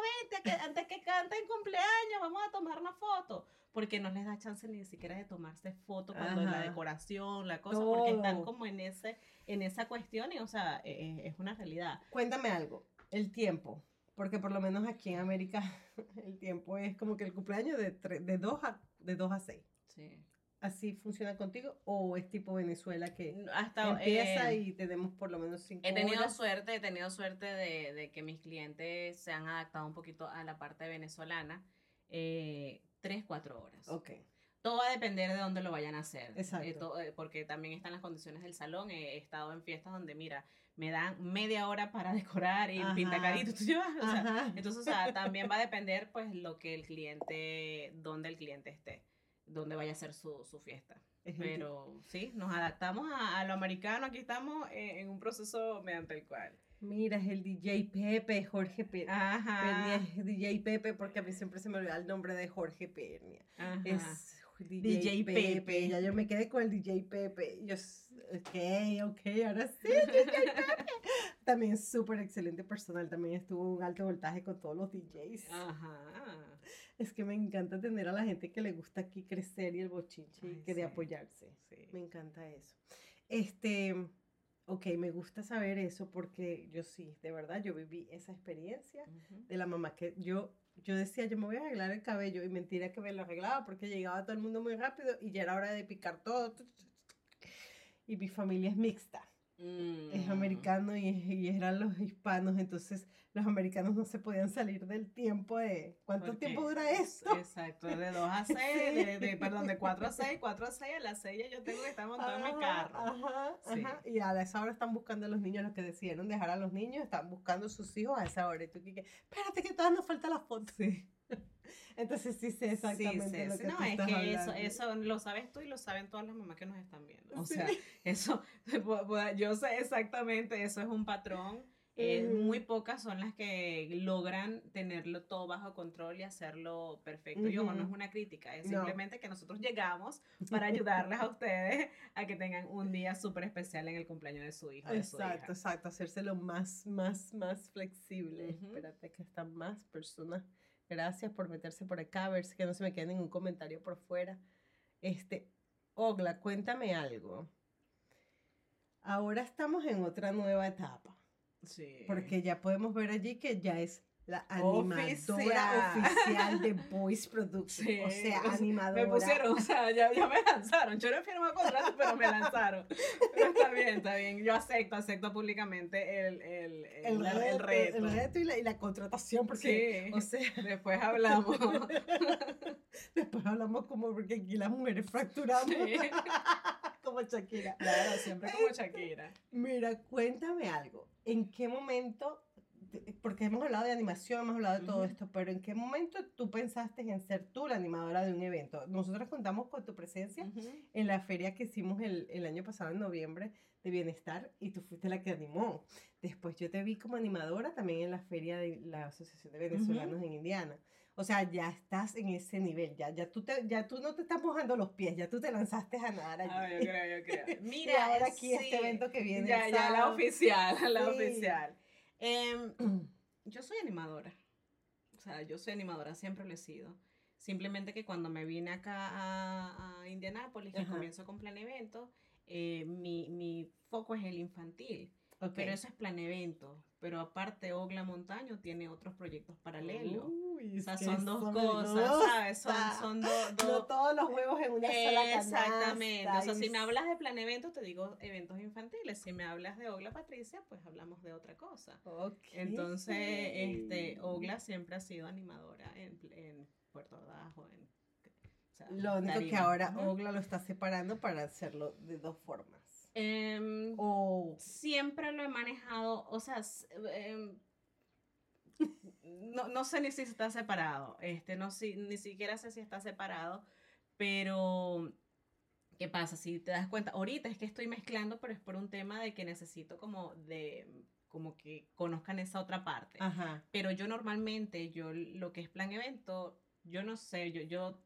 antes que cante en cumpleaños, vamos a tomar una foto. Porque no les da chance ni siquiera de tomarse foto cuando la decoración, la cosa, porque están como en, ese, en esa cuestión y, o sea, e, e, es, una realidad. Cuéntame algo, el tiempo, porque por lo menos aquí en América el tiempo es como que el cumpleaños de, de 2 a, de 2 a 6. Sí así funciona contigo o es tipo Venezuela que hasta empieza eh, y tenemos por lo menos cinco he tenido suerte he tenido suerte de, de, que mis clientes se han adaptado un poquito a la parte venezolana eh, tres cuatro horas. Ok. Todo va a depender de dónde lo vayan a hacer Exacto. Eh, porque también están las condiciones del salón. He estado en fiestas donde mira me dan media hora para decorar y pintar caritos. entonces, o sea, también va a depender, pues, lo que el cliente, dónde el cliente esté donde vaya a ser su, su fiesta. Pero sí, nos adaptamos a, lo americano, aquí estamos en, un proceso mediante el cual. Mira, es el DJ Pepe, Jorge Pernia. Ajá. es DJ Pepe, porque a mí siempre se me olvida el nombre de Jorge Pernia. Es DJ, Pepe. Ya yo me quedé con el DJ Pepe. Yo, ok, ok, ahora sí, DJ Pepe. También súper excelente personal. También estuvo un alto voltaje con todos los DJs. Ajá. Es que me encanta tener a la gente que le gusta aquí crecer y el bochinche y que de apoyarse. Me encanta eso. Este, ok, me gusta saber eso porque yo sí, de verdad, yo viví esa experiencia de la mamá que yo, yo decía, yo me voy a arreglar el cabello y mentira que me lo arreglaba porque llegaba todo el mundo muy rápido y ya era hora de picar todo. Y mi familia es mixta. Es mm. americano y, y, eran los hispanos, entonces los americanos no se podían salir del tiempo de... ¿Cuánto tiempo dura eso? Exacto, de 2 a 6, de, perdón, de 4 a 6, 4 a 6, a las 6 yo tengo que estar montando en mi carro. Ajá, ajá, y a esa hora están buscando a los niños, los que decidieron dejar a los niños, están buscando a sus hijos a esa hora. Y tú, que, espérate que todavía nos falta la foto. Sí. Entonces sí sé exactamente lo que No, es que eso, eso lo sabes tú y lo saben todas las mamás que nos están viendo. O sea, eso, yo sé exactamente, eso es un patrón. Muy pocas son las que logran tenerlo todo bajo control y hacerlo perfecto. Y ojo, no es una crítica, es simplemente que nosotros llegamos para ayudarles a ustedes a que tengan un día súper especial en el cumpleaños de su hijo. Exacto, exacto, hacérselo más, más, más flexible. Espérate que están más personas Gracias por meterse por acá, a ver si que no se me quede ningún comentario por fuera. Este, Ogla, cuéntame algo. Ahora estamos en otra nueva etapa. Porque ya podemos ver allí que ya es la animadora oficial, de Voice Production. o sea, animadora. Me pusieron, o sea, ya, ya me lanzaron. Yo no firmado contrato, pero me lanzaron. Pero está bien, está bien. Yo acepto, acepto públicamente el, el, el, el, reto. El, reto y la, y la contratación, porque, sí, o sea, después hablamos. después hablamos como porque aquí las mujeres fracturamos. como Shakira. Claro, siempre como Shakira. Mira, cuéntame algo. ¿En qué momento porque hemos hablado de animación, hemos hablado de todo esto, pero ¿en qué momento tú pensaste en ser tú la animadora de un evento? Nosotros contamos con tu presencia en la feria que hicimos el, el, año pasado, en noviembre, de Bienestar, y tú fuiste la que animó. Después yo te vi como animadora también en la feria de la Asociación de Venezolanos en Indiana. O sea, ya estás en ese nivel, ya, ya, tú te, ya tú no te estás mojando los pies, ya tú te lanzaste a nadar allí. Ah, yo creo, yo creo. Mira, y ahora aquí este evento que viene. Ya, ya, la oficial, la oficial. Em, yo soy animadora. O sea, yo soy animadora, siempre lo he sido. Simplemente que cuando me vine acá a, a Indianápolis, y comienzo con Plan Evento, eh, mi, mi, foco es el infantil. Pero eso es Plan Evento. Pero aparte, Ogla Montaño tiene otros proyectos paralelos. o sea, son dos cosas, ¿sabes? Son, son dos... No todos los huevos en una sola canasta. Exactamente. O sea, si me hablas de Plan Evento, te digo eventos infantiles. Si me hablas de Ogla Patricia, pues hablamos de otra cosa. Okay. Entonces, este, Ogla siempre ha sido animadora en, en Puerto Ordaz en lo único que ahora Ogla lo está separando para hacerlo de dos formas. Em, o siempre lo he manejado, o sea, em, no, no, sé ni si está separado, este, no si, ni siquiera sé si está separado, pero ¿qué pasa? Si te das cuenta, ahorita es que estoy mezclando, pero es por un tema de que necesito como de como que conozcan esa otra parte. Pero yo normalmente, yo lo que es plan evento, yo no sé, yo, yo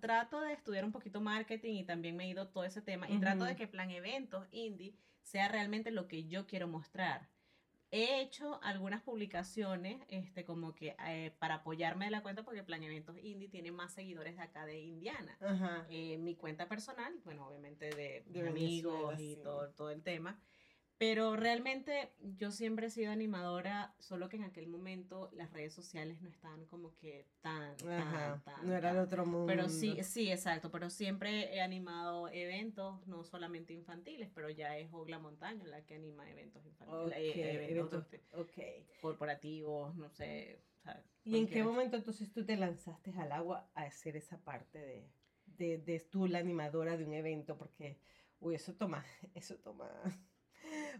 trato de estudiar un poquito marketing y también me he ido todo ese tema y trato de que Plan Eventos Indie sea realmente lo que yo quiero mostrar. He hecho algunas publicaciones este, como que eh, para apoyarme de la cuenta porque Plan Eventos Indie tiene más seguidores de acá de Indiana. Eh, mi cuenta personal, bueno, obviamente de, amigos y todo, todo el tema. Pero realmente yo siempre he sido animadora, solo que en aquel momento las redes sociales no estaban como que tan, tan, tan. No era el otro mundo. Pero sí, sí, exacto. Pero siempre he animado eventos, no solamente infantiles, pero ya es Ogla Montaño la que anima eventos infantiles. Eh, eventos, corporativos, no sé. ¿Y en qué momento entonces tú te lanzaste al agua a hacer esa parte de, de, de tú la animadora de un evento? Porque, uy, eso toma, eso toma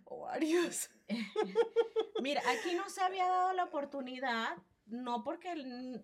varios Mira, aquí no se había dado la oportunidad, no porque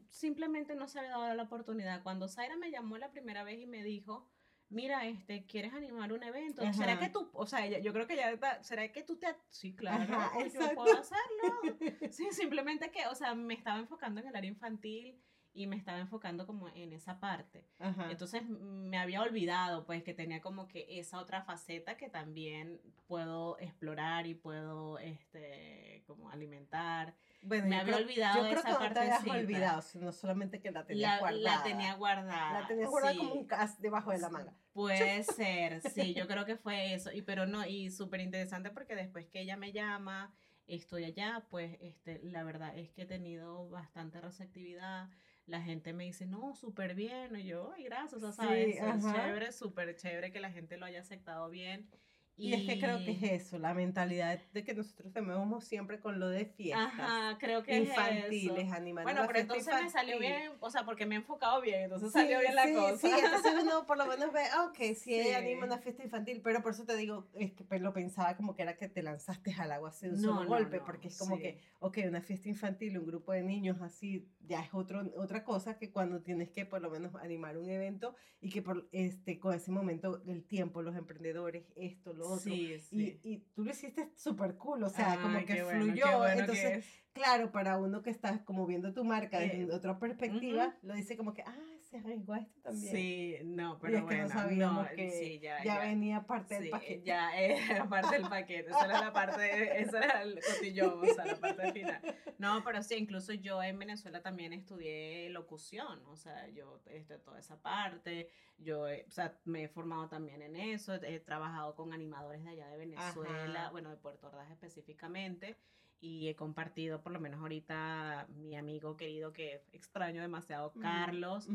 simplemente no se había dado la oportunidad. Cuando Zaira me llamó la primera vez y me dijo, mira, este, ¿quieres animar un evento? ¿Será que tú, o sea, yo creo que ya está, ¿será que tú te, sí, claro, yo puedo hacerlo? Sí, simplemente que, o sea, me estaba enfocando en el área infantil y me estaba enfocando como en esa parte. Entonces me había olvidado pues que tenía como que esa otra faceta que también puedo explorar y puedo este como alimentar. Bueno, me había olvidado yo creo esa que no te habías olvidado, sino solamente que la tenía guardada. La tenía guardada. La tenía guardada como un cast debajo de la manga. Puede ser, sí, yo creo que fue eso. Y pero no, y súper interesante porque después que ella me llama, estoy allá, pues este, la verdad es que he tenido bastante receptividad la gente me dice, no, súper bien, y yo, ay, gracias, o sea, sabes, es chévere, súper chévere que la gente lo haya aceptado bien. Y, es que creo que es eso, la mentalidad de que nosotros tenemos siempre con lo de fiestas. Ajá, creo que infantiles, es animales. Bueno, pero entonces me salió bien, o sea, porque me he enfocado bien, entonces salió bien la cosa. Sí, entonces uno por lo menos ve, ah, ok, sí, anima una fiesta infantil, pero por eso te digo, es que lo pensaba como que era que te lanzaste al agua así de un solo golpe, porque es como que, ok, una fiesta infantil, un grupo de niños así, ya es otro, otra cosa que cuando tienes que por lo menos animar un evento y que por este, con ese momento, el tiempo, los emprendedores, esto, lo otro. Sí, sí. Y, y tú lo hiciste súper cool, o sea, como que fluyó. Entonces, claro, para uno que está como viendo tu marca desde eh, otra perspectiva, lo dice como que, ah, se arriesgó a esto también. Sí, no, pero y es que no sabíamos que ya, venía parte del paquete. Ya era parte del paquete, esa era la parte, esa era el cotillón, o sea, la parte final. No, pero sí, incluso yo en Venezuela también estudié locución, o sea, yo este, toda esa parte, yo, o sea, me he formado también en eso, he trabajado con animadores de allá de Venezuela, bueno, de Puerto Ordaz específicamente, y he compartido, por lo menos ahorita, mi amigo querido que extraño demasiado, Carlos,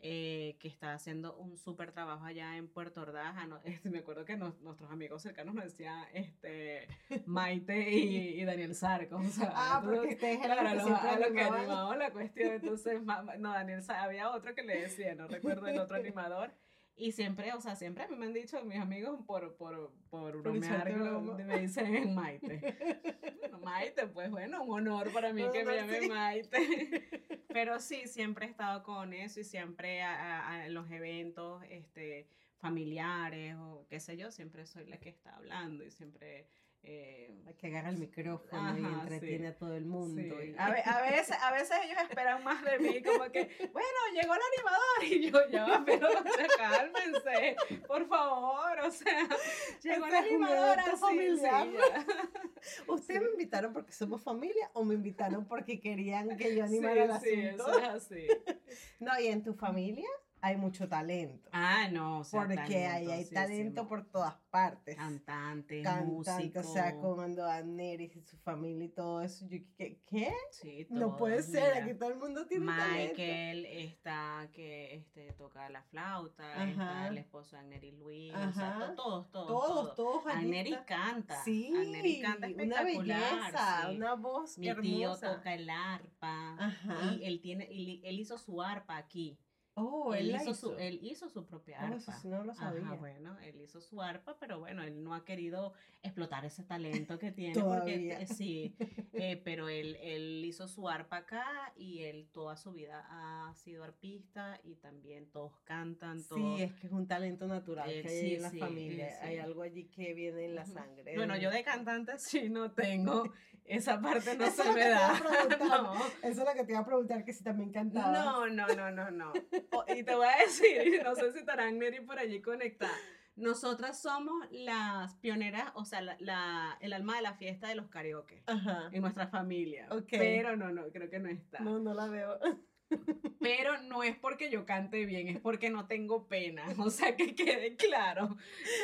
eh, que está haciendo un súper trabajo allá en Puerto Ordaz. Ah, este, me acuerdo que nuestros amigos cercanos nos decían este, Maite y, Daniel Sarco. ah, porque ustedes claro, lo, que animaba la cuestión. Entonces, no, Daniel había otro que le decía, no recuerdo el otro animador. Y siempre, o sea, siempre me han dicho mis amigos por, por, por bromear, me dicen Maite. Maite, pues bueno, un honor para mí que me llame Maite. Pero sí, siempre he estado con eso y siempre en los eventos este, familiares o qué sé yo, siempre soy la que está hablando y siempre eh, que agarra el micrófono y entretiene a todo el mundo. A, veces, a veces ellos esperan más de mí, como que, bueno, llegó el animador y yo ya, pero cálmense, por favor, o sea, llegó el animador familiar. ¿Ustedes me invitaron porque somos familia o me invitaron porque querían que yo animara el asunto? Eso es así. No, ¿y en tu familia? Hay mucho talento. Ah, no, o sea, Porque ahí hay talento por todas partes. Cantante, Cantante, o sea, cuando Neris y su familia y todo eso, yo ¿qué? ¿qué? Sí, todo, No puede ser, aquí todo el mundo tiene Michael está que este, toca la flauta, está el esposo de Anneri Luis, o sea, todos, todos, todos. Todos, todos canta. Sí, canta espectacular. Una belleza, una voz Mi tío toca el arpa. Ajá. Y él tiene, él hizo su arpa aquí. Oh, él, hizo, Su, él hizo su propia oh, arpa. no lo sabía. bueno, él hizo su arpa, pero bueno, él no ha querido explotar ese talento que tiene. porque eh, Sí, eh, pero él, él hizo su arpa acá y él toda su vida ha sido arpista y también todos cantan. Todos, sí, es que es un talento natural que hay en la familia. Hay algo allí que viene en la sangre. Bueno, yo de cantante sí no tengo. Esa parte no se me da. Eso es lo que te iba a preguntar, que si también cantaba. No, no, no, no, no. y te voy a decir, no sé si estarán Neri por allí conectada. Nosotras somos las pioneras, o sea, la, el alma de la fiesta de los karaoke en nuestra familia. Pero no, no, creo que no está. No, no la veo. Pero no es porque yo cante bien, es porque no tengo pena. O sea, que quede claro.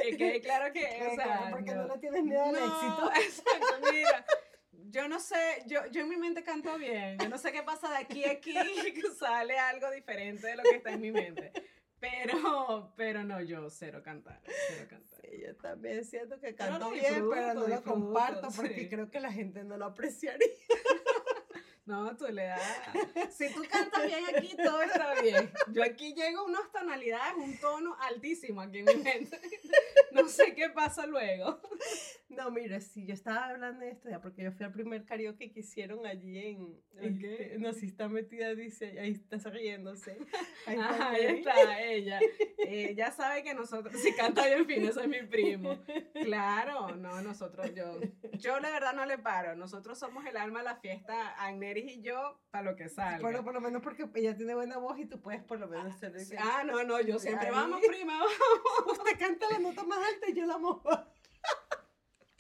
Que quede claro que. o sea, porque no, le tienes miedo al éxito. Exacto, mira yo no sé, yo, yo en mi mente canto bien. Yo no sé qué pasa de aquí a aquí, que sale algo diferente de lo que está en mi mente. Pero, pero no, yo cero cantar, cero cantar. Sí, yo también siento que canto bien, pero no lo comparto porque creo que la gente no lo apreciaría. No, tú le das. Si tú cantas bien aquí, todo está bien. Yo aquí llego a unas tonalidades, un tono altísimo aquí en mi mente. No sé qué pasa luego. No, mire, si yo estaba hablando de esto ya, porque yo fui al primer karaoke que hicieron allí en. ¿En qué? No, si está metida, dice, ahí está riéndose. Ahí está, ahí está ella. Ella sabe que nosotros, si canta bien fin, eso es mi primo. Claro, no, nosotros, yo. Yo la verdad no le paro. Nosotros somos el alma de la fiesta, Agneris y yo, para lo que salga. Bueno, por lo menos porque ella tiene buena voz y tú puedes por lo menos hacer Ah, no, no, yo siempre, vamos, prima, vamos. Usted canta la nota más alta y yo la mojo.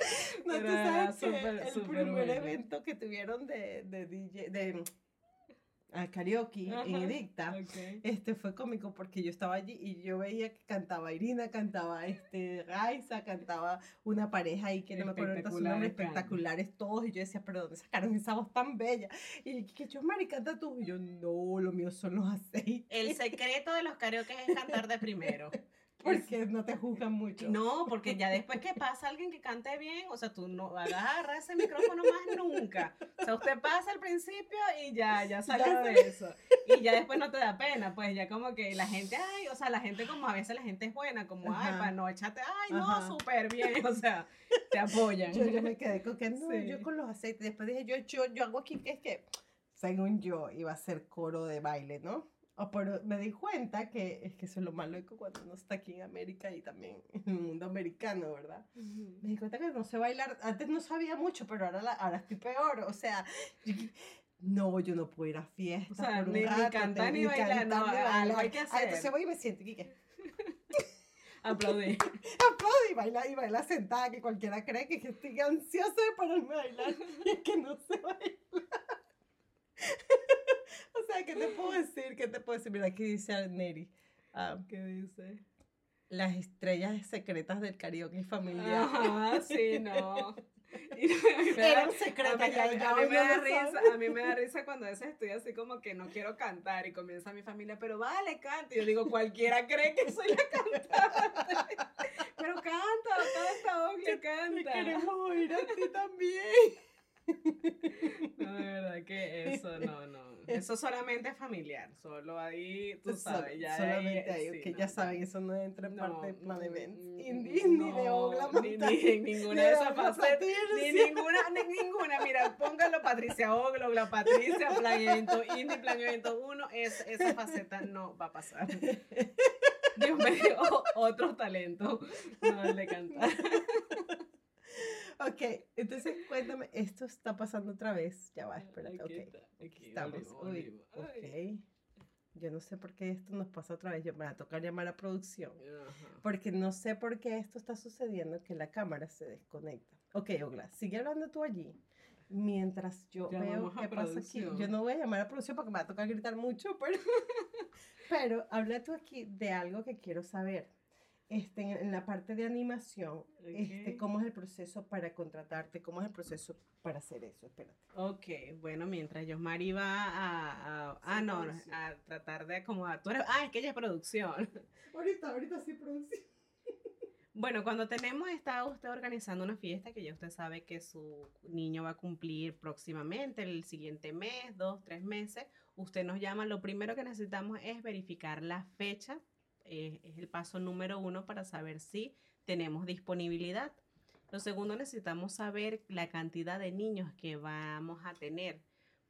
No, tú sabes que el primer evento que tuvieron de, de DJ, de a karaoke en Edicta, este fue cómico porque yo estaba allí y yo veía que cantaba Irina, cantaba este Raiza, cantaba una pareja ahí que no me acuerdo su nombre, espectaculares todos y yo decía, pero ¿dónde sacaron esa voz tan bella? Y que yo, Mari, canta tú. Y yo, no, lo mío son los aceites. El secreto de los karaoke es cantar de primero. Porque no te juzgan mucho. No, porque ya después que pasa alguien que cante bien, o sea, tú no vas a agarrar ese micrófono más nunca. O sea, usted pasa al principio y ya, ya sale de eso. Y ya después no te da pena, pues ya como que la gente, ay, o sea, la gente como a veces la gente es buena, como, ay, para no echarte, ay, no, súper bien, o sea, te apoyan. Yo, yo me quedé con que no, yo con los aceites, después dije, yo, yo, yo hago aquí que es que, según yo, iba a ser coro de baile, ¿no? Oh, pero me di cuenta que es que eso es lo malo cuando uno está aquí en América y también en el mundo americano, ¿verdad? Me di cuenta que no sé bailar. Antes no sabía mucho, pero ahora, la, ahora estoy peor. O sea, no, yo no puedo ir a fiestas. O sea, por ni, cantar ni bailar, no, algo hay que hacer. Ah, entonces voy y me siento y que... Aplaudí. Aplaudí y baila, y baila sentada, que cualquiera cree que estoy ansiosa de pararme a bailar y es que no sé bailar. Sea, ¿qué te puedo decir? ¿Qué te puedo decir? Mira, aquí dice Neri. Ah, ¿Qué dice? Las estrellas secretas del karaoke familiar. Ajá, sí, no. Era un secreto. A mí, me da risa, a mí me da risa cuando a veces estoy así como que no quiero cantar y comienza mi familia, pero vale, canta. Y yo digo, cualquiera cree que soy la cantante. pero canta, canta, Oglia, canta. queremos oír a ti también. No, de verdad que eso no, no. Eso solamente es familiar, solo ahí, tú sabes, ya. Solamente ahí, que ya saben, eso no entra en parte de plan events. Indie, ni de Ogla ni, ni, ninguna de esas facetas. Ni ninguna, ni ninguna. Mira, póngalo Patricia Ogla, Ogla Patricia, Plan Evento, Indie Plan Evento 1, es, esa faceta no va a pasar. Dios me dio otro talento, no el de cantar. Ok, entonces cuéntame, esto está pasando otra vez. Ya va, espérate, ok. Aquí estamos. Uy, ok. Yo no sé por qué esto nos pasa otra vez. Yo me va a tocar llamar a producción. Porque no sé por qué esto está sucediendo, que la cámara se desconecta. Ok, Ogla, sigue hablando tú allí. Mientras yo veo qué pasa aquí. Yo no voy a llamar a producción porque me va a tocar gritar mucho, pero, pero habla tú aquí de algo que quiero saber este, en la parte de animación, este, ¿cómo es el proceso para contratarte? ¿Cómo es el proceso para hacer eso? Espérate. Ok, bueno, mientras Mari va a, a ah, no, a tratar de acomodar. ah, es que ella es producción. ahorita, ahorita sí producción. Bueno, cuando tenemos, está usted organizando una fiesta que ya usted sabe que su niño va a cumplir próximamente, el siguiente mes, dos, tres meses, usted nos llama, lo primero que necesitamos es verificar la fecha es el paso número uno para saber si tenemos disponibilidad. Lo segundo, necesitamos saber la cantidad de niños que vamos a tener,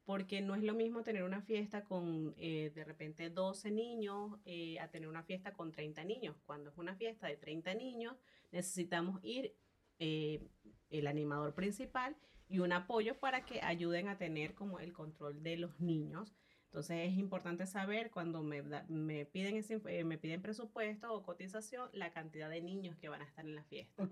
porque no es lo mismo tener una fiesta con eh, de repente 12 niños eh, a tener una fiesta con 30 niños. Cuando es una fiesta de 30 niños, necesitamos ir eh, el animador principal y un apoyo para que ayuden a tener como el control de los niños entonces es importante saber cuando me, me, piden ese, eh, me piden presupuesto o cotización la cantidad de niños que van a estar en la fiesta.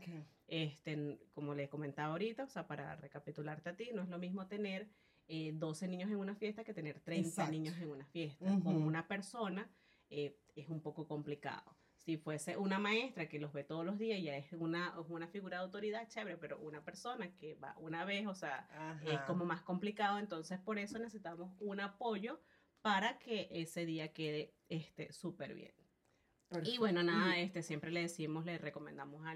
Este, como le comentaba ahorita, o sea, para recapitularte a ti, no es lo mismo tener 12 eh, niños en una fiesta que tener 30 niños en una fiesta. Con una persona eh, es un poco complicado. Si fuese una maestra que los ve todos los días, ya es una, una figura de autoridad chévere, pero una persona que va una vez, o sea, es como más complicado. Entonces, por eso necesitamos un apoyo para que ese día quede este súper bien. Y bueno, nada, este, siempre le decimos, le recomendamos a,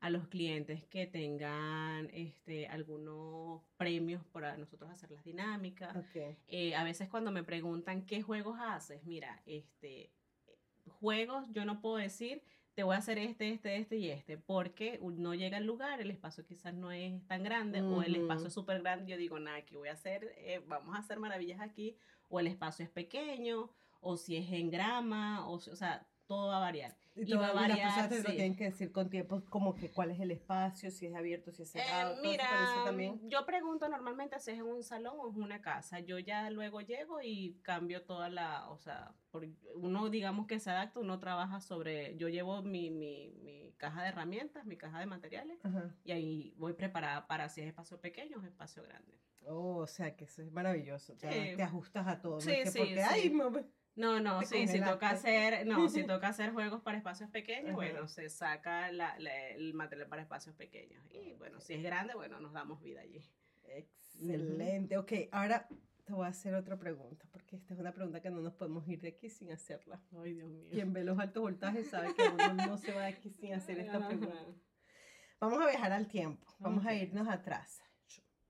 a los clientes que tengan este, algunos premios para nosotros hacer las dinámicas. Eh, a veces cuando me preguntan qué juegos haces, mira, este, juegos yo no puedo decir, te voy a hacer este, este, este y este, porque no llega al lugar, el espacio quizás no es tan grande o el espacio es súper grande, yo digo, nada, ¿qué voy a hacer? Eh, vamos a hacer maravillas aquí o el espacio es pequeño, o si es en grama, o, o sea, todo va a variar. Y, a variar. Las personas te lo tienen que decir con tiempo, como que cuál es el espacio, si es abierto, si es cerrado. Eh, mira, también. yo pregunto normalmente si es en un salón o en una casa. Yo ya luego llego y cambio toda la, o sea, por, uno digamos que se adapta, uno trabaja sobre, yo llevo mi, mi, mi caja de herramientas, mi caja de materiales, y ahí voy preparada para si es espacio pequeño o espacio grande. Oh, o sea que eso es maravilloso. Te, ajustas a todo. Sí, porque, no, no, sí, si toca hacer, no, si toca hacer juegos para espacios pequeños, bueno, se saca la, el material para espacios pequeños. Y bueno, si es grande, bueno, nos damos vida allí. Excelente. Ok, ahora te voy a hacer otra pregunta, porque esta es una pregunta que no nos podemos ir de aquí sin hacerla. Ay, Dios mío. Quien ve los altos voltajes sabe que uno no se va de aquí sin hacer esta pregunta. Vamos a viajar al tiempo, vamos a irnos atrás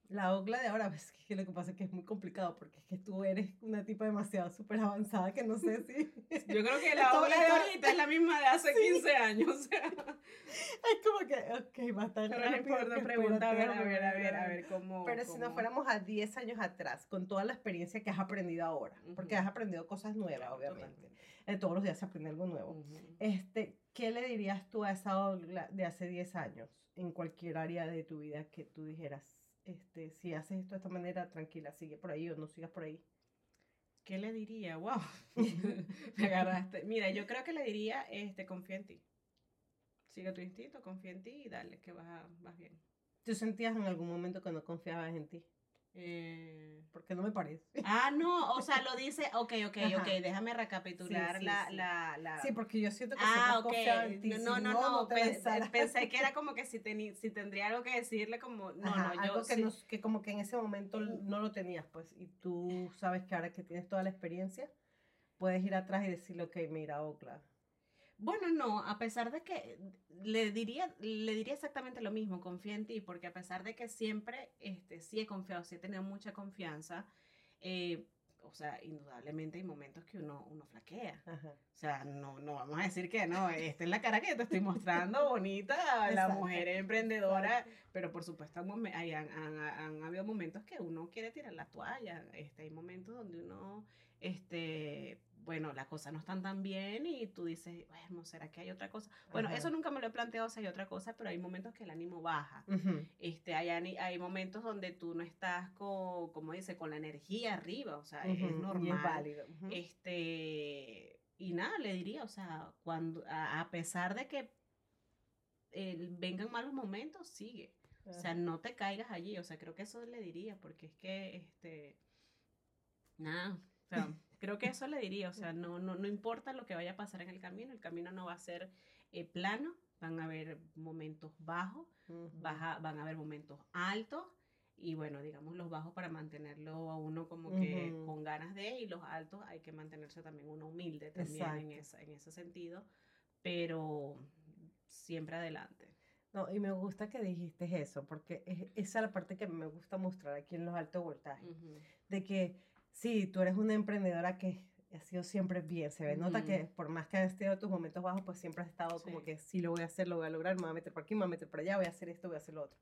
la ogla de ahora, pues que lo que pasa es que es muy complicado porque es que tú eres una tipa demasiado súper avanzada que no sé si... Yo creo que la ogla de ahorita es la misma de hace 15 años, o sea... Es como que, ok, va a estar Pero no importa, pregunta, a ver, a ver, a ver, a ver cómo... Pero si nos fuéramos a 10 años atrás, con toda la experiencia que has aprendido ahora, porque has aprendido cosas nuevas, obviamente. Eh, todos los días se aprende algo nuevo. este, ¿Qué le dirías tú a esa ogla de hace 10 años en cualquier área de tu vida que tú dijeras? Este, si haces esto de esta manera, tranquila, sigue por ahí o no sigas por ahí. ¿Qué le diría? Wow, me agarraste. Mira, yo creo que le diría, este, confía en ti. Sigue tu instinto, confía en ti y dale, que vas, vas bien. ¿Tú sentías en algún momento que no confiabas en ti? Eh, porque no me parece. Ah, no, o sea, lo dice, ok, ok, ok, déjame recapitular la, La, la, Sí, porque yo siento que ah, ok. no, no, no, pensé, que era como que si, si tendría algo que decirle, como, no, no, yo... Algo que, que como que en ese momento no lo tenías, pues, y tú sabes que ahora que tienes toda la experiencia, puedes ir atrás y decirle, ok, mira, Ocla, bueno, no, a pesar de que le diría, le diría exactamente lo mismo, confía en ti, porque a pesar de que siempre este, sí he confiado, sí he tenido mucha confianza, eh, o sea, indudablemente hay momentos que uno, uno flaquea. O sea, no, no vamos a decir que no, esta es la cara que te estoy mostrando, bonita, la mujer emprendedora, pero por supuesto hay, han, han, han, habido momentos que uno quiere tirar la toalla, este, hay momentos donde uno, este, bueno, las cosas no están tan bien y tú dices, bueno, ¿será que hay otra cosa? Bueno, eso nunca me lo he planteado si hay otra cosa, pero hay momentos que el ánimo baja. este, hay, hay momentos donde tú no estás con, como dice, con la energía arriba, o sea, es normal. Y es válido. Este, y nada, le diría, o sea, cuando, a, pesar de que vengan malos momentos, sigue. O sea, no te caigas allí, o sea, creo que eso le diría, porque es que, este, nada, o sea... Creo que eso le diría, o sea, no, no, no importa lo que vaya a pasar en el camino, el camino no va a ser eh, plano, van a haber momentos bajos, baja, van a haber momentos altos, y bueno, digamos los bajos para mantenerlo a uno como que con ganas de, y los altos hay que mantenerse también uno humilde también en, esa, en ese sentido, pero siempre adelante. No, y me gusta que dijiste eso, porque esa es la parte que me gusta mostrar aquí en los altos voltajes, de que sí, tú eres una emprendedora que ha sido siempre bien, se ve, nota que por más que hayas tenido tus momentos bajos, pues siempre has estado como que sí lo voy a hacer, lo voy a lograr, me voy a meter por aquí, me voy a meter por allá, voy a hacer esto, voy a hacer lo otro.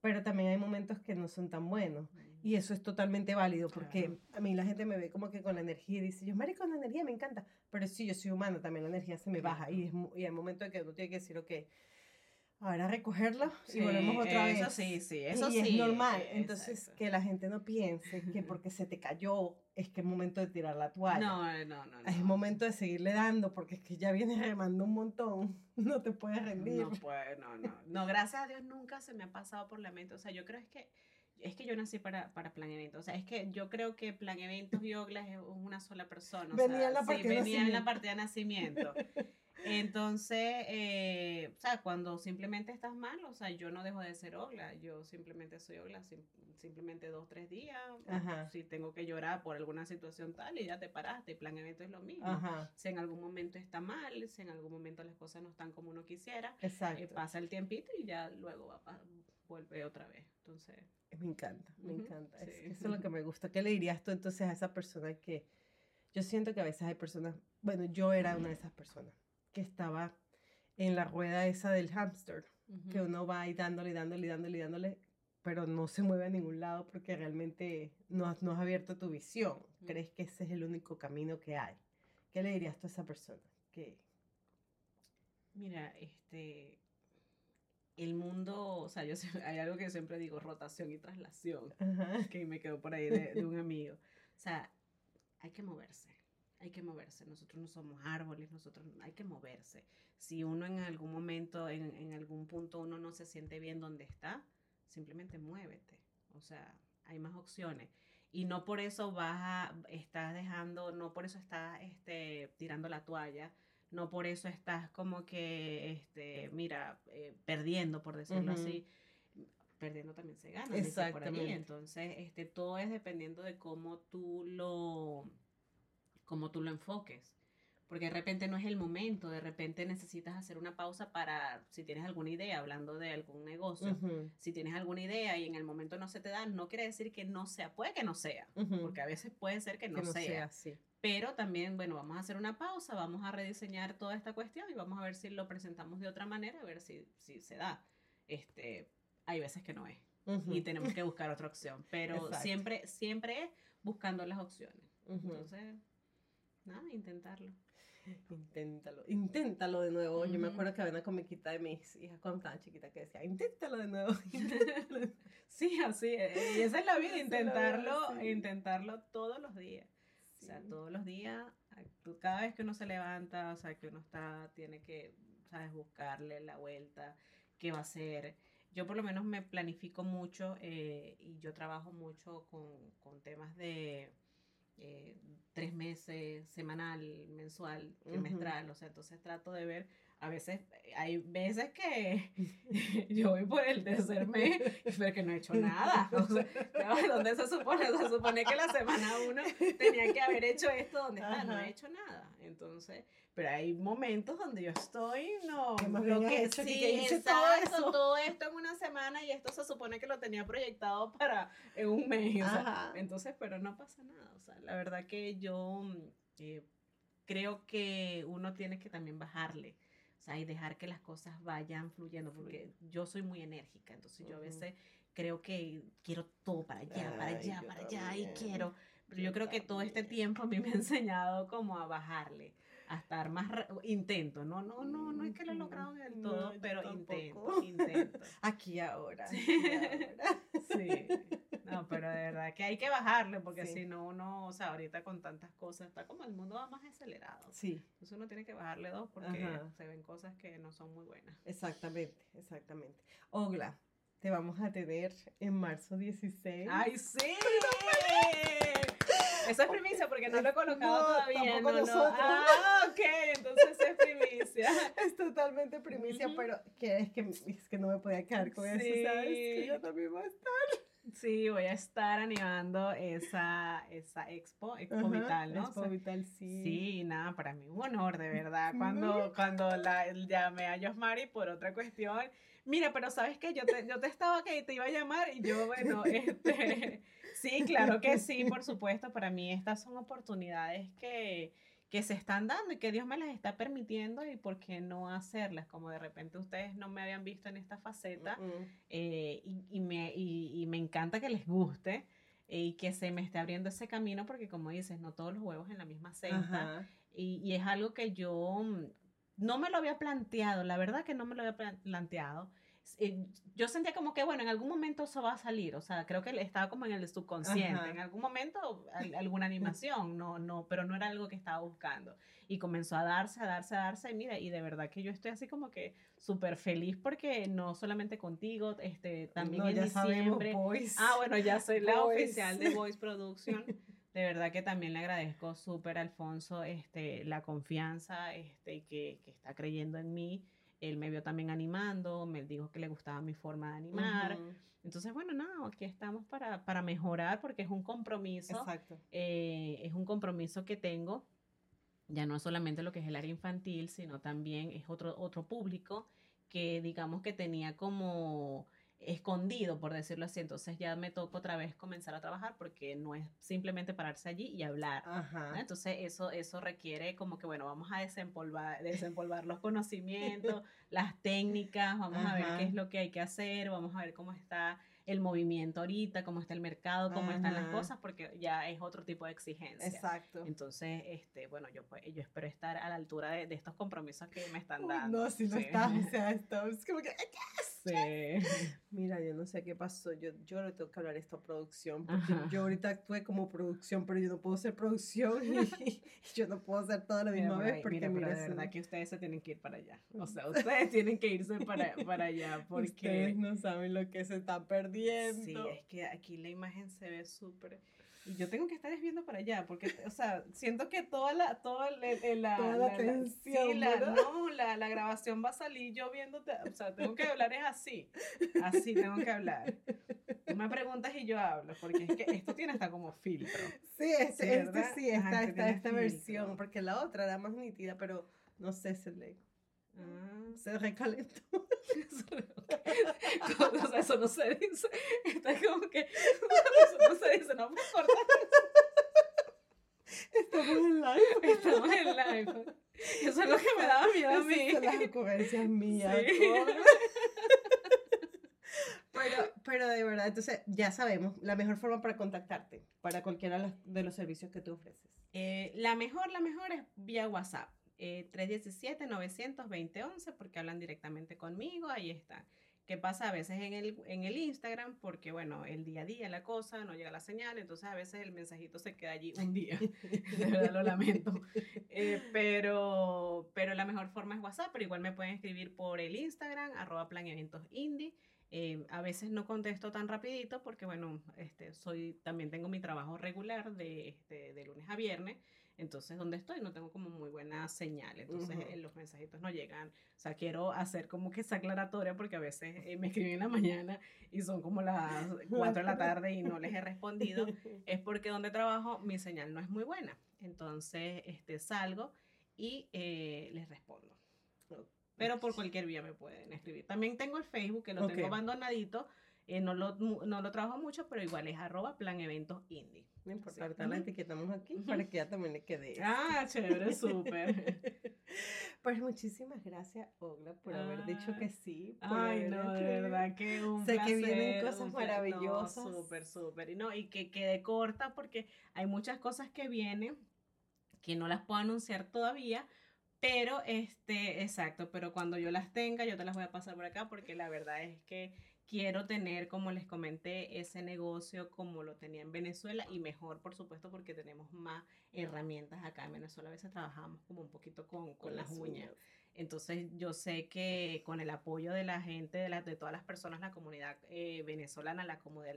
Pero también hay momentos que no son tan buenos y eso es totalmente válido porque a mí la gente me ve como que con la energía y dice, yo, Mari, con la energía me encanta, pero sí, yo soy humana, también la energía se me baja y, es, y hay momentos en que uno tiene que decir, ok, ahora recogerlo y volvemos otra vez. Eso sí, sí, eso y es normal. Entonces, que la gente no piense que porque se te cayó es que es momento de tirar la toalla. No, no, no. Es momento de seguirle dando porque es que ya vienes remando un montón. No te puedes rendir. No puede, no, no. No, gracias a Dios nunca se me ha pasado por la mente. O sea, yo creo es que es que yo nací para, para Plan Eventos. O sea, es que yo creo que Plan Eventos y Oglas es una sola persona. venía en la partida sí, venía en la partida de nacimiento. Entonces, eh, o sea, cuando simplemente estás mal, o sea, yo no dejo de ser Ogla, yo simplemente soy Ogla, simplemente dos, tres días, si tengo que llorar por alguna situación tal y ya te paraste, plan evento es lo mismo. Si en algún momento está mal, si en algún momento las cosas no están como uno quisiera, eh, pasa el tiempito y ya luego va, vuelve otra vez. Entonces... Me encanta, me encanta. eso es lo que me gusta. ¿Qué le dirías tú entonces a esa persona que yo siento que a veces hay personas, bueno, yo era una de esas personas que estaba en la rueda esa del hámster, que uno va ahí dándole, dándole, dándole, dándole, pero no se mueve a ningún lado porque realmente no has, no has abierto tu visión. Crees que ese es el único camino que hay. ¿Qué le dirías tú a esa persona? Que... Mira, este, el mundo, o sea, yo hay algo que siempre digo, rotación y traslación, que me quedó por ahí de, de, un amigo. O sea, hay que moverse hay que moverse. Nosotros no somos árboles, nosotros hay que moverse. Si uno en algún momento, en, en algún punto, uno no se siente bien donde está, simplemente muévete. O sea, hay más opciones. Y no por eso vas a, estás dejando, no por eso estás este, tirando la toalla, no por eso estás como que, este, mira, eh, perdiendo, por decirlo así. Perdiendo también se gana. Exactamente. Entonces, este, todo es dependiendo de cómo tú lo como tú lo enfoques. Porque de repente no es el momento, de repente necesitas hacer una pausa para, si tienes alguna idea, hablando de algún negocio, si tienes alguna idea y en el momento no se te da, no quiere decir que no sea, puede que no sea, porque a veces puede ser que no, sea. Pero también, bueno, vamos a hacer una pausa, vamos a rediseñar toda esta cuestión y vamos a ver si lo presentamos de otra manera, a ver si, si se da. Este, hay veces que no es. Y tenemos que buscar otra opción. Pero siempre, siempre es buscando las opciones. Entonces, nada, intentarlo. Inténtalo, inténtalo de nuevo. Yo me acuerdo que había una comiquita de mis hijas cuando estaban chiquitas que decía, inténtalo de nuevo. sí, así es. Y esa es la vida, intentarlo, intentarlo todos los días. O sea, todos los días, cada vez que uno se levanta, o sea, que uno está, tiene que, sabes, buscarle la vuelta, qué va a hacer. yo por lo menos me planifico mucho eh, y yo trabajo mucho con, con temas de eh, tres meses, semanal, mensual, trimestral, o sea, entonces trato de ver a veces, hay veces que yo voy por el tercer mes y pero que no he hecho nada. O sea, ¿dónde se supone? Se supone que la semana uno tenía que haber hecho esto, donde está? No he hecho nada. Entonces, pero hay momentos donde yo estoy, no, lo que sí, que todo, eso. todo esto en una semana y esto se supone que lo tenía proyectado para en un mes. entonces, pero no pasa nada. O sea, la verdad que yo eh, creo que uno tiene que también bajarle o sea, y dejar que las cosas vayan fluyendo, porque yo soy muy enérgica, entonces yo a veces creo que quiero todo para allá, para allá, para allá, y quiero, pero yo, creo que todo este tiempo a mí me ha enseñado como a bajarle, a estar más, intento, no, no, no, no es que lo he logrado del todo, pero intento, intento. Aquí ahora. sí. No, pero de verdad que hay que bajarle porque si no uno, o sea, ahorita con tantas cosas está como el mundo va más acelerado. Sí. Entonces uno tiene que bajarle dos porque se ven cosas que no son muy buenas. Exactamente, exactamente. Ogla, te vamos a tener en marzo 16. ¡Ay, sí! Eso es primicia porque no lo he colocado todavía. No, no. Ah, ok, entonces es primicia. Es totalmente primicia, pero que es, que es que no me podía quedar con eso, ¿sabes? Que yo también voy a estar. Sí, voy a estar animando esa, esa expo, Expo Vital, ¿no? Expo Vital, sí. Sí, nada, para mí un honor, de verdad, cuando, cuando la, llamé a Josmari por otra cuestión. Mira, pero ¿sabes qué? Yo te, yo te estaba que te iba a llamar y yo, bueno, este, sí, claro que sí, por supuesto, para mí estas son oportunidades que que se están dando y que Dios me las está permitiendo y por qué no hacerlas, como de repente ustedes no me habían visto en esta faceta eh, y, me, y, me encanta que les guste y que se me esté abriendo ese camino porque como dices, no todos los huevos en la misma cesta y, y, es algo que yo mm, no me lo había planteado, la verdad que no me lo había planteado eh, yo sentía como que, bueno, en algún momento eso va a salir, o sea, creo que estaba como en el subconsciente, en algún momento alguna animación, no, no, pero no era algo que estaba buscando. Y comenzó a darse, a darse, a darse, y mira, y de verdad que yo estoy así como que súper feliz porque no solamente contigo, este, también en diciembre. Ah, bueno, ya soy la oficial de Voice Production. De verdad que también le agradezco súper Alfonso este, la confianza este, que, que está creyendo en mí él me vio también animando, me dijo que le gustaba mi forma de animar. Entonces, bueno, no, aquí estamos para, para, mejorar porque es un compromiso. Exacto. Eh, es un compromiso que tengo, ya no solamente lo que es el área infantil, sino también es otro, otro público que digamos que tenía como escondido, por decirlo así. Entonces ya me toca otra vez comenzar a trabajar porque no es simplemente pararse allí y hablar. Entonces eso, eso requiere como que, bueno, vamos a desempolvar, desempolvar los conocimientos, las técnicas, vamos a ver qué es lo que hay que hacer, vamos a ver cómo está el movimiento ahorita, cómo está el mercado, cómo están las cosas, porque ya es otro tipo de exigencia. Exacto. Entonces, este, bueno, yo, pues, yo espero estar a la altura de, de estos compromisos que me están dando. no, si no estás, o sea, estamos como que, Sí. Mira, yo no sé qué pasó. Yo, yo le tengo que hablar a esta producción. Porque yo ahorita actué como producción, pero yo no puedo ser producción y, yo no puedo hacer todo a la misma vez. Porque mira, de verdad que ustedes se tienen que ir para allá. O sea, ustedes tienen que irse para, para allá. Porque ustedes no saben lo que se está perdiendo. Sí, es que aquí la imagen se ve súper y yo tengo que estar viendo para allá, porque, o sea, siento que toda la, toda la, toda la, tensión, la, no, la, la, grabación va a salir yo viéndote, o sea, tengo que hablar es así, así tengo que hablar. Tú me preguntas y yo hablo, porque es que esto tiene hasta como filtro. Sí, este, este sí, esta, esta, esta versión, porque la otra era más nítida, pero no sé, se le... Ah. Se recalentó. o sea, eso no se dice. Está como que. Eso no se dice, no me importa. Estamos en live. Estamos en live. Eso es lo que me daba miedo a mí. Son las ocurrencias mías. Pero, pero de verdad, entonces ya sabemos la mejor forma para contactarte, para cualquiera de los servicios que tú ofreces. Eh, la mejor, la mejor es vía WhatsApp. 317-920-11 eh, porque hablan directamente conmigo, ahí está. ¿Qué pasa a veces en el, en el Instagram? Porque, bueno, el día a día la cosa, no llega la señal, entonces a veces el mensajito se queda allí un día. de verdad lo lamento. Eh, pero, pero la mejor forma es WhatsApp, pero igual me pueden escribir por el Instagram, arroba plan eventos indie. Eh, a veces no contesto tan rapidito porque, bueno, este, soy, también tengo mi trabajo regular de, este, de lunes a viernes. Entonces, donde estoy no tengo como muy buena señal. Entonces, eh, los mensajitos no llegan. O sea, quiero hacer como que esa aclaratoria porque a veces eh, me escriben en la mañana y son como las 4 de la tarde y no les he respondido. Es porque donde trabajo mi señal no es muy buena. Entonces, este, salgo y les respondo. Pero por cualquier vía me pueden escribir. También tengo el Facebook, que lo tengo abandonadito. Eh, no, lo, no lo trabajo mucho, pero igual es arroba plan eventos indie. No importa, ahorita la etiquetamos aquí para que ya también le quede. Ah, chévere, súper. pues muchísimas gracias, Ogla, por haber dicho que sí. Ay, no, de verdad que un Sé que vienen cosas maravillosas. súper, súper. Y, no, y que quede corta porque hay muchas cosas que vienen que no las puedo anunciar todavía, pero, este, exacto, pero cuando yo las tenga, yo te las voy a pasar por acá porque la verdad es que quiero tener, como les comenté, ese negocio como lo tenía en Venezuela y mejor, por supuesto, porque tenemos más herramientas acá en Venezuela. A veces trabajamos como un poquito con, con, las uñas. Entonces yo sé que con el apoyo de la gente, de, la, de todas las personas, la comunidad eh, venezolana, la comunidad,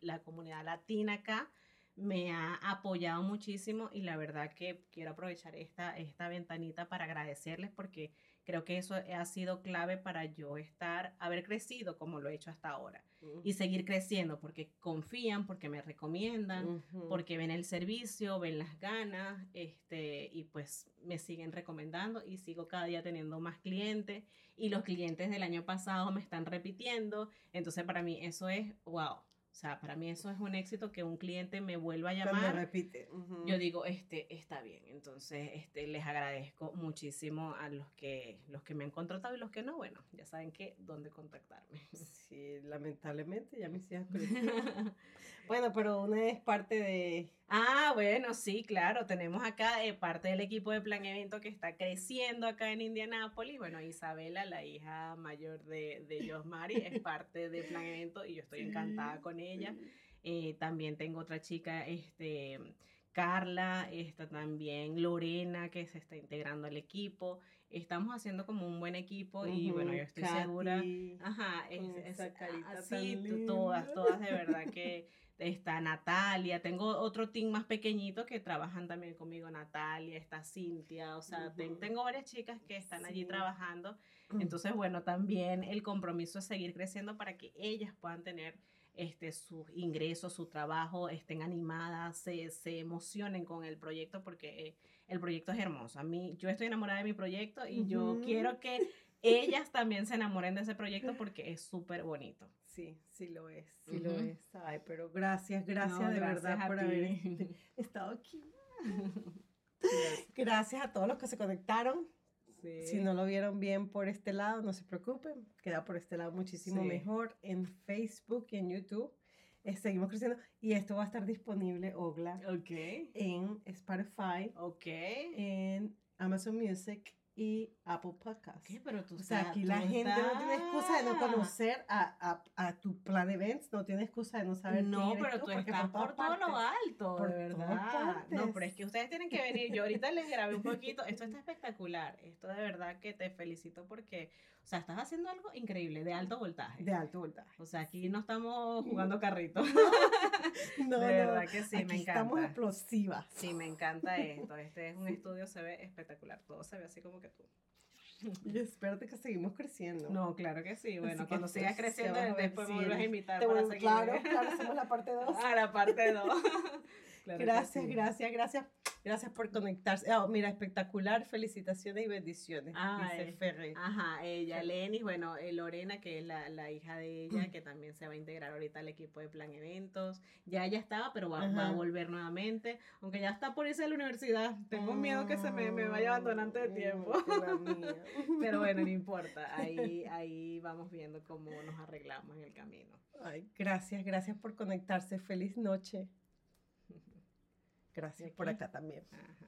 la comunidad latina acá, me ha apoyado muchísimo y la verdad que quiero aprovechar esta, esta ventanita para agradecerles porque creo que eso ha sido clave para yo estar, haber crecido como lo he hecho hasta ahora y seguir creciendo porque confían, porque me recomiendan, porque ven el servicio, ven las ganas este, y pues me siguen recomendando y sigo cada día teniendo más clientes y los clientes del año pasado me están repitiendo. Entonces para mí eso es wow sea, para mí eso es un éxito que un cliente me vuelva a llamar. repite. Yo digo, este, está bien. Entonces, este, les agradezco muchísimo a los que, los que me han contratado y los que no, bueno, ya saben que dónde contactarme. Sí, lamentablemente ya mis hijas Bueno, pero una es parte de... Ah, bueno, sí, claro. Tenemos acá eh, parte del equipo de Plan Evento que está creciendo acá en Indianápolis. Bueno, Isabela, la hija mayor de, de Josmari, es parte de Plan Evento y yo estoy encantada con ella. Eh, también tengo otra chica, este, Carla, está también Lorena, que se está integrando al equipo estamos haciendo como un buen equipo y bueno, yo estoy segura. Ajá, es, así, todas, todas de verdad que está Natalia, tengo otro team más pequeñito que trabajan también conmigo, Natalia, está Cintia, o sea, tengo varias chicas que están allí trabajando. Entonces, bueno, también el compromiso es seguir creciendo para que ellas puedan tener este, sus ingresos, su trabajo, estén animadas, se, se emocionen con el proyecto porque el proyecto es hermoso. A mí, yo estoy enamorada de mi proyecto y yo quiero que ellas también se enamoren de ese proyecto porque es súper bonito. Sí, sí lo es, sí lo es. Ay, pero gracias, gracias de verdad por haber estado aquí. gracias a todos los que se conectaron. Si no lo vieron bien por este lado, no se preocupen, queda por este lado muchísimo mejor en Facebook y en YouTube. Eh, seguimos creciendo y esto va a estar disponible, Ogla, okay. en Spotify, okay. en Amazon Music y Apple Podcasts. ¿Qué? Pero tú O sea, aquí la gente no tiene excusa de no conocer a, a, a, tu plan events, no tiene excusa de no saber No, pero tú, estás por, todo lo alto, por de verdad. No, pero es que ustedes tienen que venir. Yo ahorita les grabé un poquito. Esto está espectacular. Esto de verdad que te felicito porque, o sea, estás haciendo algo increíble, de alto voltaje. De alto voltaje. O sea, aquí no estamos jugando carrito. No, de verdad que sí, me encanta. Estamos explosivas. Sí, me encanta esto. Este es un estudio, se ve espectacular. Todo se ve así como que tú. Y espérate que seguimos creciendo. No, claro que sí. Bueno, cuando sigas creciendo, después me vuelves a invitar. para seguir. Claro, claro, hacemos la parte 2. Ah, la parte 2. gracias, gracias, gracias. Gracias por conectarse. Oh, mira, espectacular. Felicitaciones y bendiciones. Ah, dice Ferre. Ajá, ella, Lenis, bueno, eh, Lorena, que es la, la, hija de ella, que también se va a integrar ahorita al equipo de Plan Eventos. Ya ella estaba, pero va, va a volver nuevamente. Aunque ya está por irse a la universidad. Tengo miedo que se me, me vaya abandonando de tiempo. pero bueno, no importa. Ahí, ahí vamos viendo cómo nos arreglamos en el camino. Ay, gracias, gracias por conectarse. Feliz noche. Gracias por acá también. Ajá.